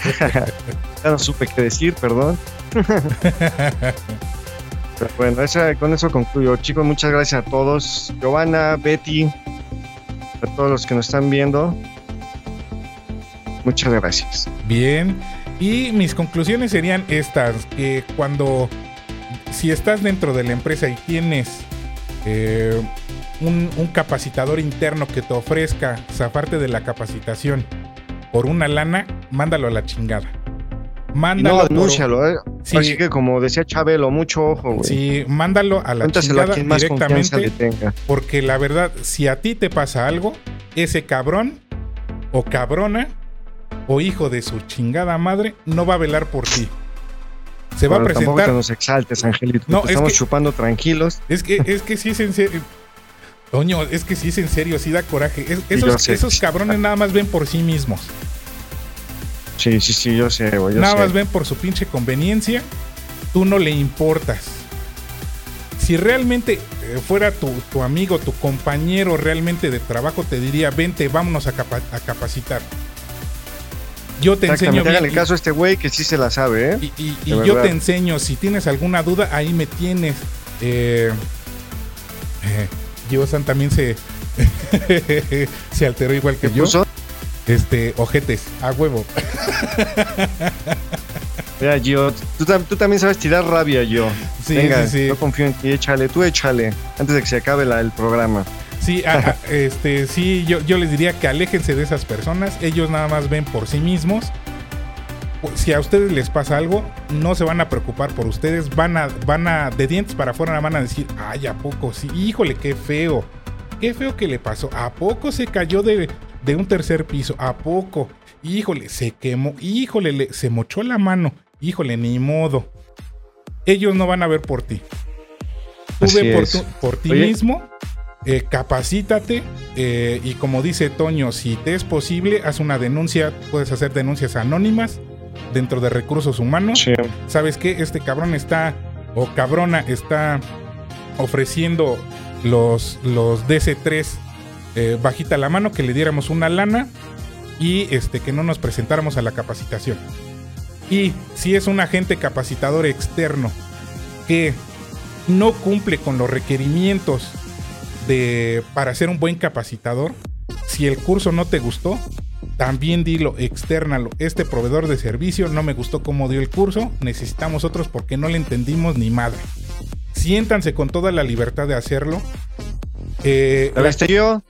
ya no supe qué decir, perdón. Bueno, con eso concluyo. Chicos, muchas gracias a todos. Giovanna, Betty, a todos los que nos están viendo. Muchas gracias. Bien. Y mis conclusiones serían estas, que cuando, si estás dentro de la empresa y tienes eh, un, un capacitador interno que te ofrezca zafarte de la capacitación por una lana, mándalo a la chingada. Mándalo. no, denúncialo, ¿eh? Sí. Así que como decía Chabelo, mucho ojo, güey. Sí, mándalo a la Cuéntaselo a chingada quien más le directamente. tenga. Porque la verdad, si a ti te pasa algo, ese cabrón o cabrona o hijo de su chingada madre no va a velar por ti. Se va a Bueno, tampoco presentar. te nos exaltes, Angelito. No, es estamos que- chupando tranquilos. Es que, es que sí es en serio. Toño, es que sí es en serio, sí da coraje. Es- esos cabrones nada más ven por sí mismos. Sí, sí, sí, yo sé, güey. Nada sé. más ven por su pinche conveniencia. Tú no le importas. Si realmente eh, fuera tu, tu amigo, tu compañero realmente de trabajo, te diría, vente, vámonos a, capa- a capacitar. Yo te enseño bien. háganle caso a este güey que sí se la sabe, ¿eh? Y, y- y De yo te enseño, si tienes alguna duda, ahí me tienes. Eh, eh, Gio-san también se, se alteró igual que ¿Qué yo. puso? Este, ojetes, a huevo. Mira, Gio, tú, tam- tú también sabes tirar rabia, yo. Sí, Venga, sí, sí. yo confío en ti, échale, tú échale, antes de que se acabe la- el programa. Sí, a- a- este, sí, yo, yo les diría que aléjense de esas personas. Ellos nada más ven por sí mismos. Si a ustedes les pasa algo, no se van a preocupar por ustedes. Van a, van a, de dientes para afuera, van a decir, ay, ¿a poco? Sí, híjole, qué feo. Qué feo que le pasó. ¿A poco se cayó de, de un tercer piso? ¿A poco? Híjole, se quemó. Híjole, le- se mochó la mano. Híjole, ni modo. Ellos no van a ver por ti. Tú Así ve por, tu- por ti Oye. mismo eh, capacítate eh, y como dice Toño, si te es posible, haz una denuncia, puedes hacer denuncias anónimas dentro de recursos humanos. Sí. ¿Sabes qué? Este cabrón está, o cabrona está ofreciendo los, los DC3 eh, bajita la mano, que le diéramos una lana y este, que no nos presentáramos a la capacitación. Y si es un agente capacitador externo que no cumple con los requerimientos de, para ser un buen capacitador, si el curso no te gustó, también dilo, externalo. Este proveedor de servicio no me gustó cómo dio el curso, necesitamos otros porque no le entendimos ni madre. Siéntanse con toda la libertad de hacerlo. Eh, este yo,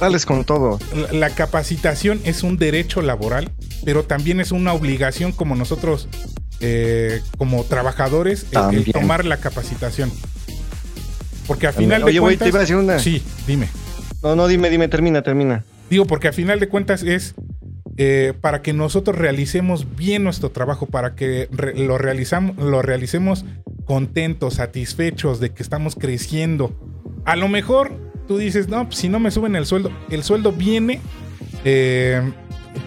dales con todo. La, la, capacitación es un derecho laboral, pero también es una obligación como nosotros, eh, como trabajadores, el, el, tomar la capacitación. Porque al final Oye, de cuentas... te iba a decir una. Sí, dime. No, no, dime, dime, termina, termina. Digo, porque a final de cuentas es eh, para que nosotros realicemos bien nuestro trabajo, para que re lo, realizamos, lo realicemos contentos, satisfechos de que estamos creciendo. A lo mejor tú dices, no, pues, si no me suben el sueldo, el sueldo viene eh,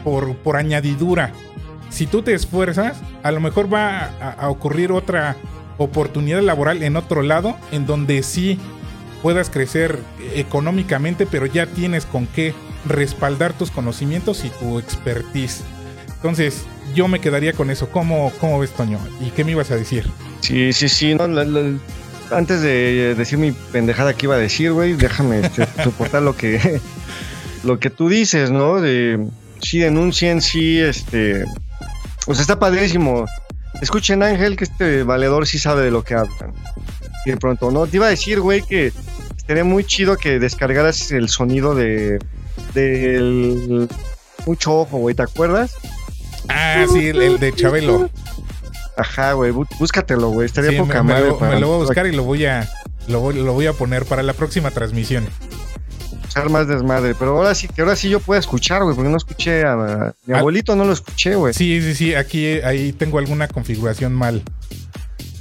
por, por, añadidura. Si tú te esfuerzas, a lo mejor va a, ocurrir otra oportunidad laboral en otro lado, en donde sí puedas crecer económicamente, pero ya tienes con qué respaldar tus conocimientos y tu expertise. Entonces, yo me quedaría con eso. ¿Cómo, cómo ves, Toño? ¿Y qué me ibas a decir? Sí, sí, sí. No, la, antes de decir mi pendejada que iba a decir, güey, déjame este, soportar lo que, lo que tú dices, ¿no? De sí denuncien, sí, este. Pues está padrísimo. Escuchen, Ángel, que este valedor sí sabe de lo que hablan. Y de pronto, ¿no? Te iba a decir, güey, que estaría muy chido que descargaras el sonido de del mucho ojo, güey, ¿te acuerdas? Ah, sí, el, el de Chabelo. Ajá, güey, búscatelo, güey, estaría sí, poca me, madre. Me, para, me, lo voy a buscar y lo voy a lo voy, lo voy a poner para la próxima transmisión. Más desmadre, pero ahora sí, que ahora sí yo puedo escuchar, güey, porque no escuché a, a mi ah, abuelito, no lo escuché, güey. Sí, sí, sí, aquí ahí tengo alguna configuración mal.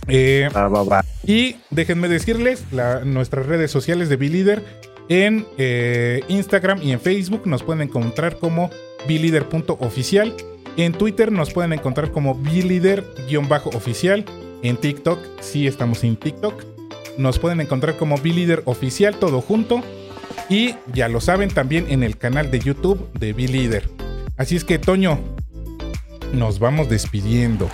Eh, va, va. Y déjenme decirles la, nuestras redes sociales de Bilider en eh, Instagram y en Facebook nos pueden encontrar como bilider.oficial. En Twitter nos pueden encontrar como bilider-oficial. En TikTok, sí estamos en TikTok. Nos pueden encontrar como bilider oficial, todo junto. Y ya lo saben también en el canal de YouTube de Bilider. Así es que, Toño, nos vamos despidiendo.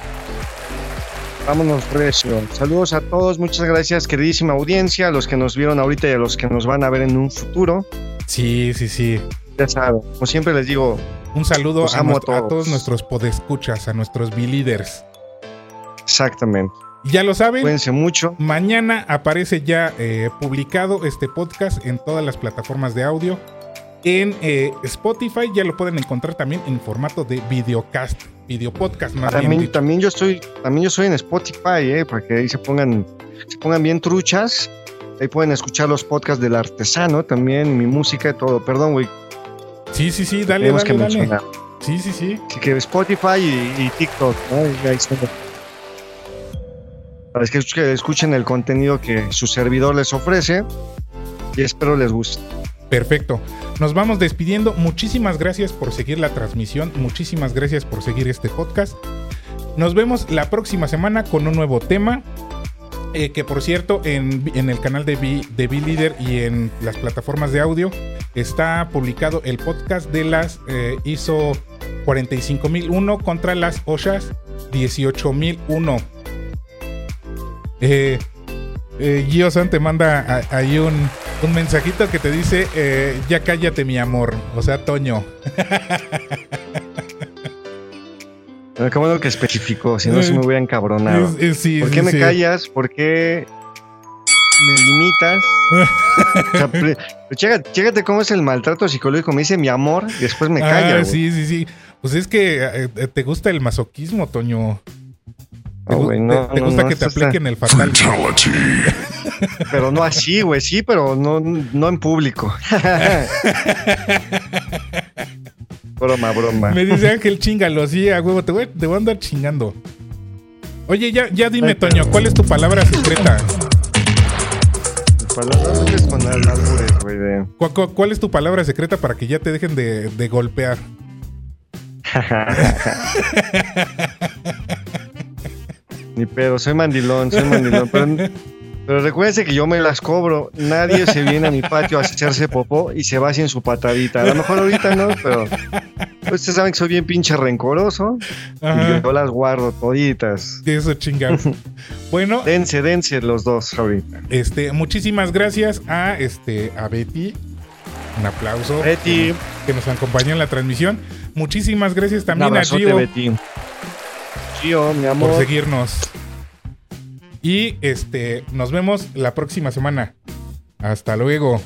Vámonos recio. Saludos a todos, muchas gracias, queridísima audiencia, a los que nos vieron ahorita y a los que nos van a ver en un futuro. Sí, sí, sí. Ya saben, como siempre les digo. Un saludo a, nuestro, a, todos. a, todos. nuestros podescuchas, a nuestros B-Leaders. Exactamente. Ya lo saben. Cuídense mucho. Mañana aparece ya eh, publicado este podcast en todas las plataformas de audio. En eh, Spotify ya lo pueden encontrar también en formato de videocast, video podcast más también, bien también yo estoy, también yo estoy en Spotify, eh, para que ahí se pongan, se pongan bien truchas. Ahí pueden escuchar los podcasts del artesano, también mi música y todo. Perdón, güey. Sí, sí, sí, dale, dale, que dale. mencionar. Sí, sí, sí. Así que Spotify y, y TikTok, ¿no? Ahí. Para que escuchen el contenido que su servidor les ofrece y espero les guste. Perfecto. Nos vamos despidiendo. Muchísimas gracias por seguir la transmisión. Muchísimas gracias por seguir este podcast. Nos vemos la próxima semana con un nuevo tema. Eh, que por cierto, en, en el canal de B-Leader y en las plataformas de audio está publicado el podcast de las eh, ISO 45001 contra las OSHAS 18001. Eh, eh, Gio San te manda ahí un, un mensajito que te dice, eh, ya cállate mi amor, o sea, Toño. Qué bueno que especificó, si no se me hubiera encabronado. Es, es, sí, ¿Por qué sí, me sí. callas? ¿Por qué me limitas? o sea, pre- chécate, chécate cómo es el maltrato psicológico. Me dice mi amor y después me calla. Ah, sí, sí, sí. Pues es que eh, te gusta el masoquismo, Toño. Te, No, gu- güey, no, te- te no, gusta no, que te está- apliquen el fatal. Pero no así, güey. Sí, pero no, no en público. broma, broma. Me dice Ángel, chingalo, sí, a huevo, te voy, te voy a andar chingando. Oye, ya, ya dime, Toño, ¿cuál es tu palabra secreta? Palabras dobles con al- albures, güey. de- ¿Cu- cu- ¿Cuál es tu palabra secreta para que ya te dejen de, de golpear? Ni pedo, soy mandilón, soy mandilón. Pero, pero recuérdense que yo me las cobro. Nadie se viene a mi patio a hacerse popó y se va en su patadita. A lo mejor ahorita no, pero Ustedes saben que soy bien pinche rencoroso. Y Ajá. yo las guardo toditas. De eso chinga. Bueno, Dense, dense los dos ahorita. este, muchísimas gracias a este a Betty. Un aplauso. Betty. Que, que nos acompañó en la transmisión. Muchísimas gracias Un también a abrazote, Gio Betty. Gio, mi por amor. seguirnos. Y este, nos vemos la próxima semana. Hasta luego.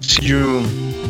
See you.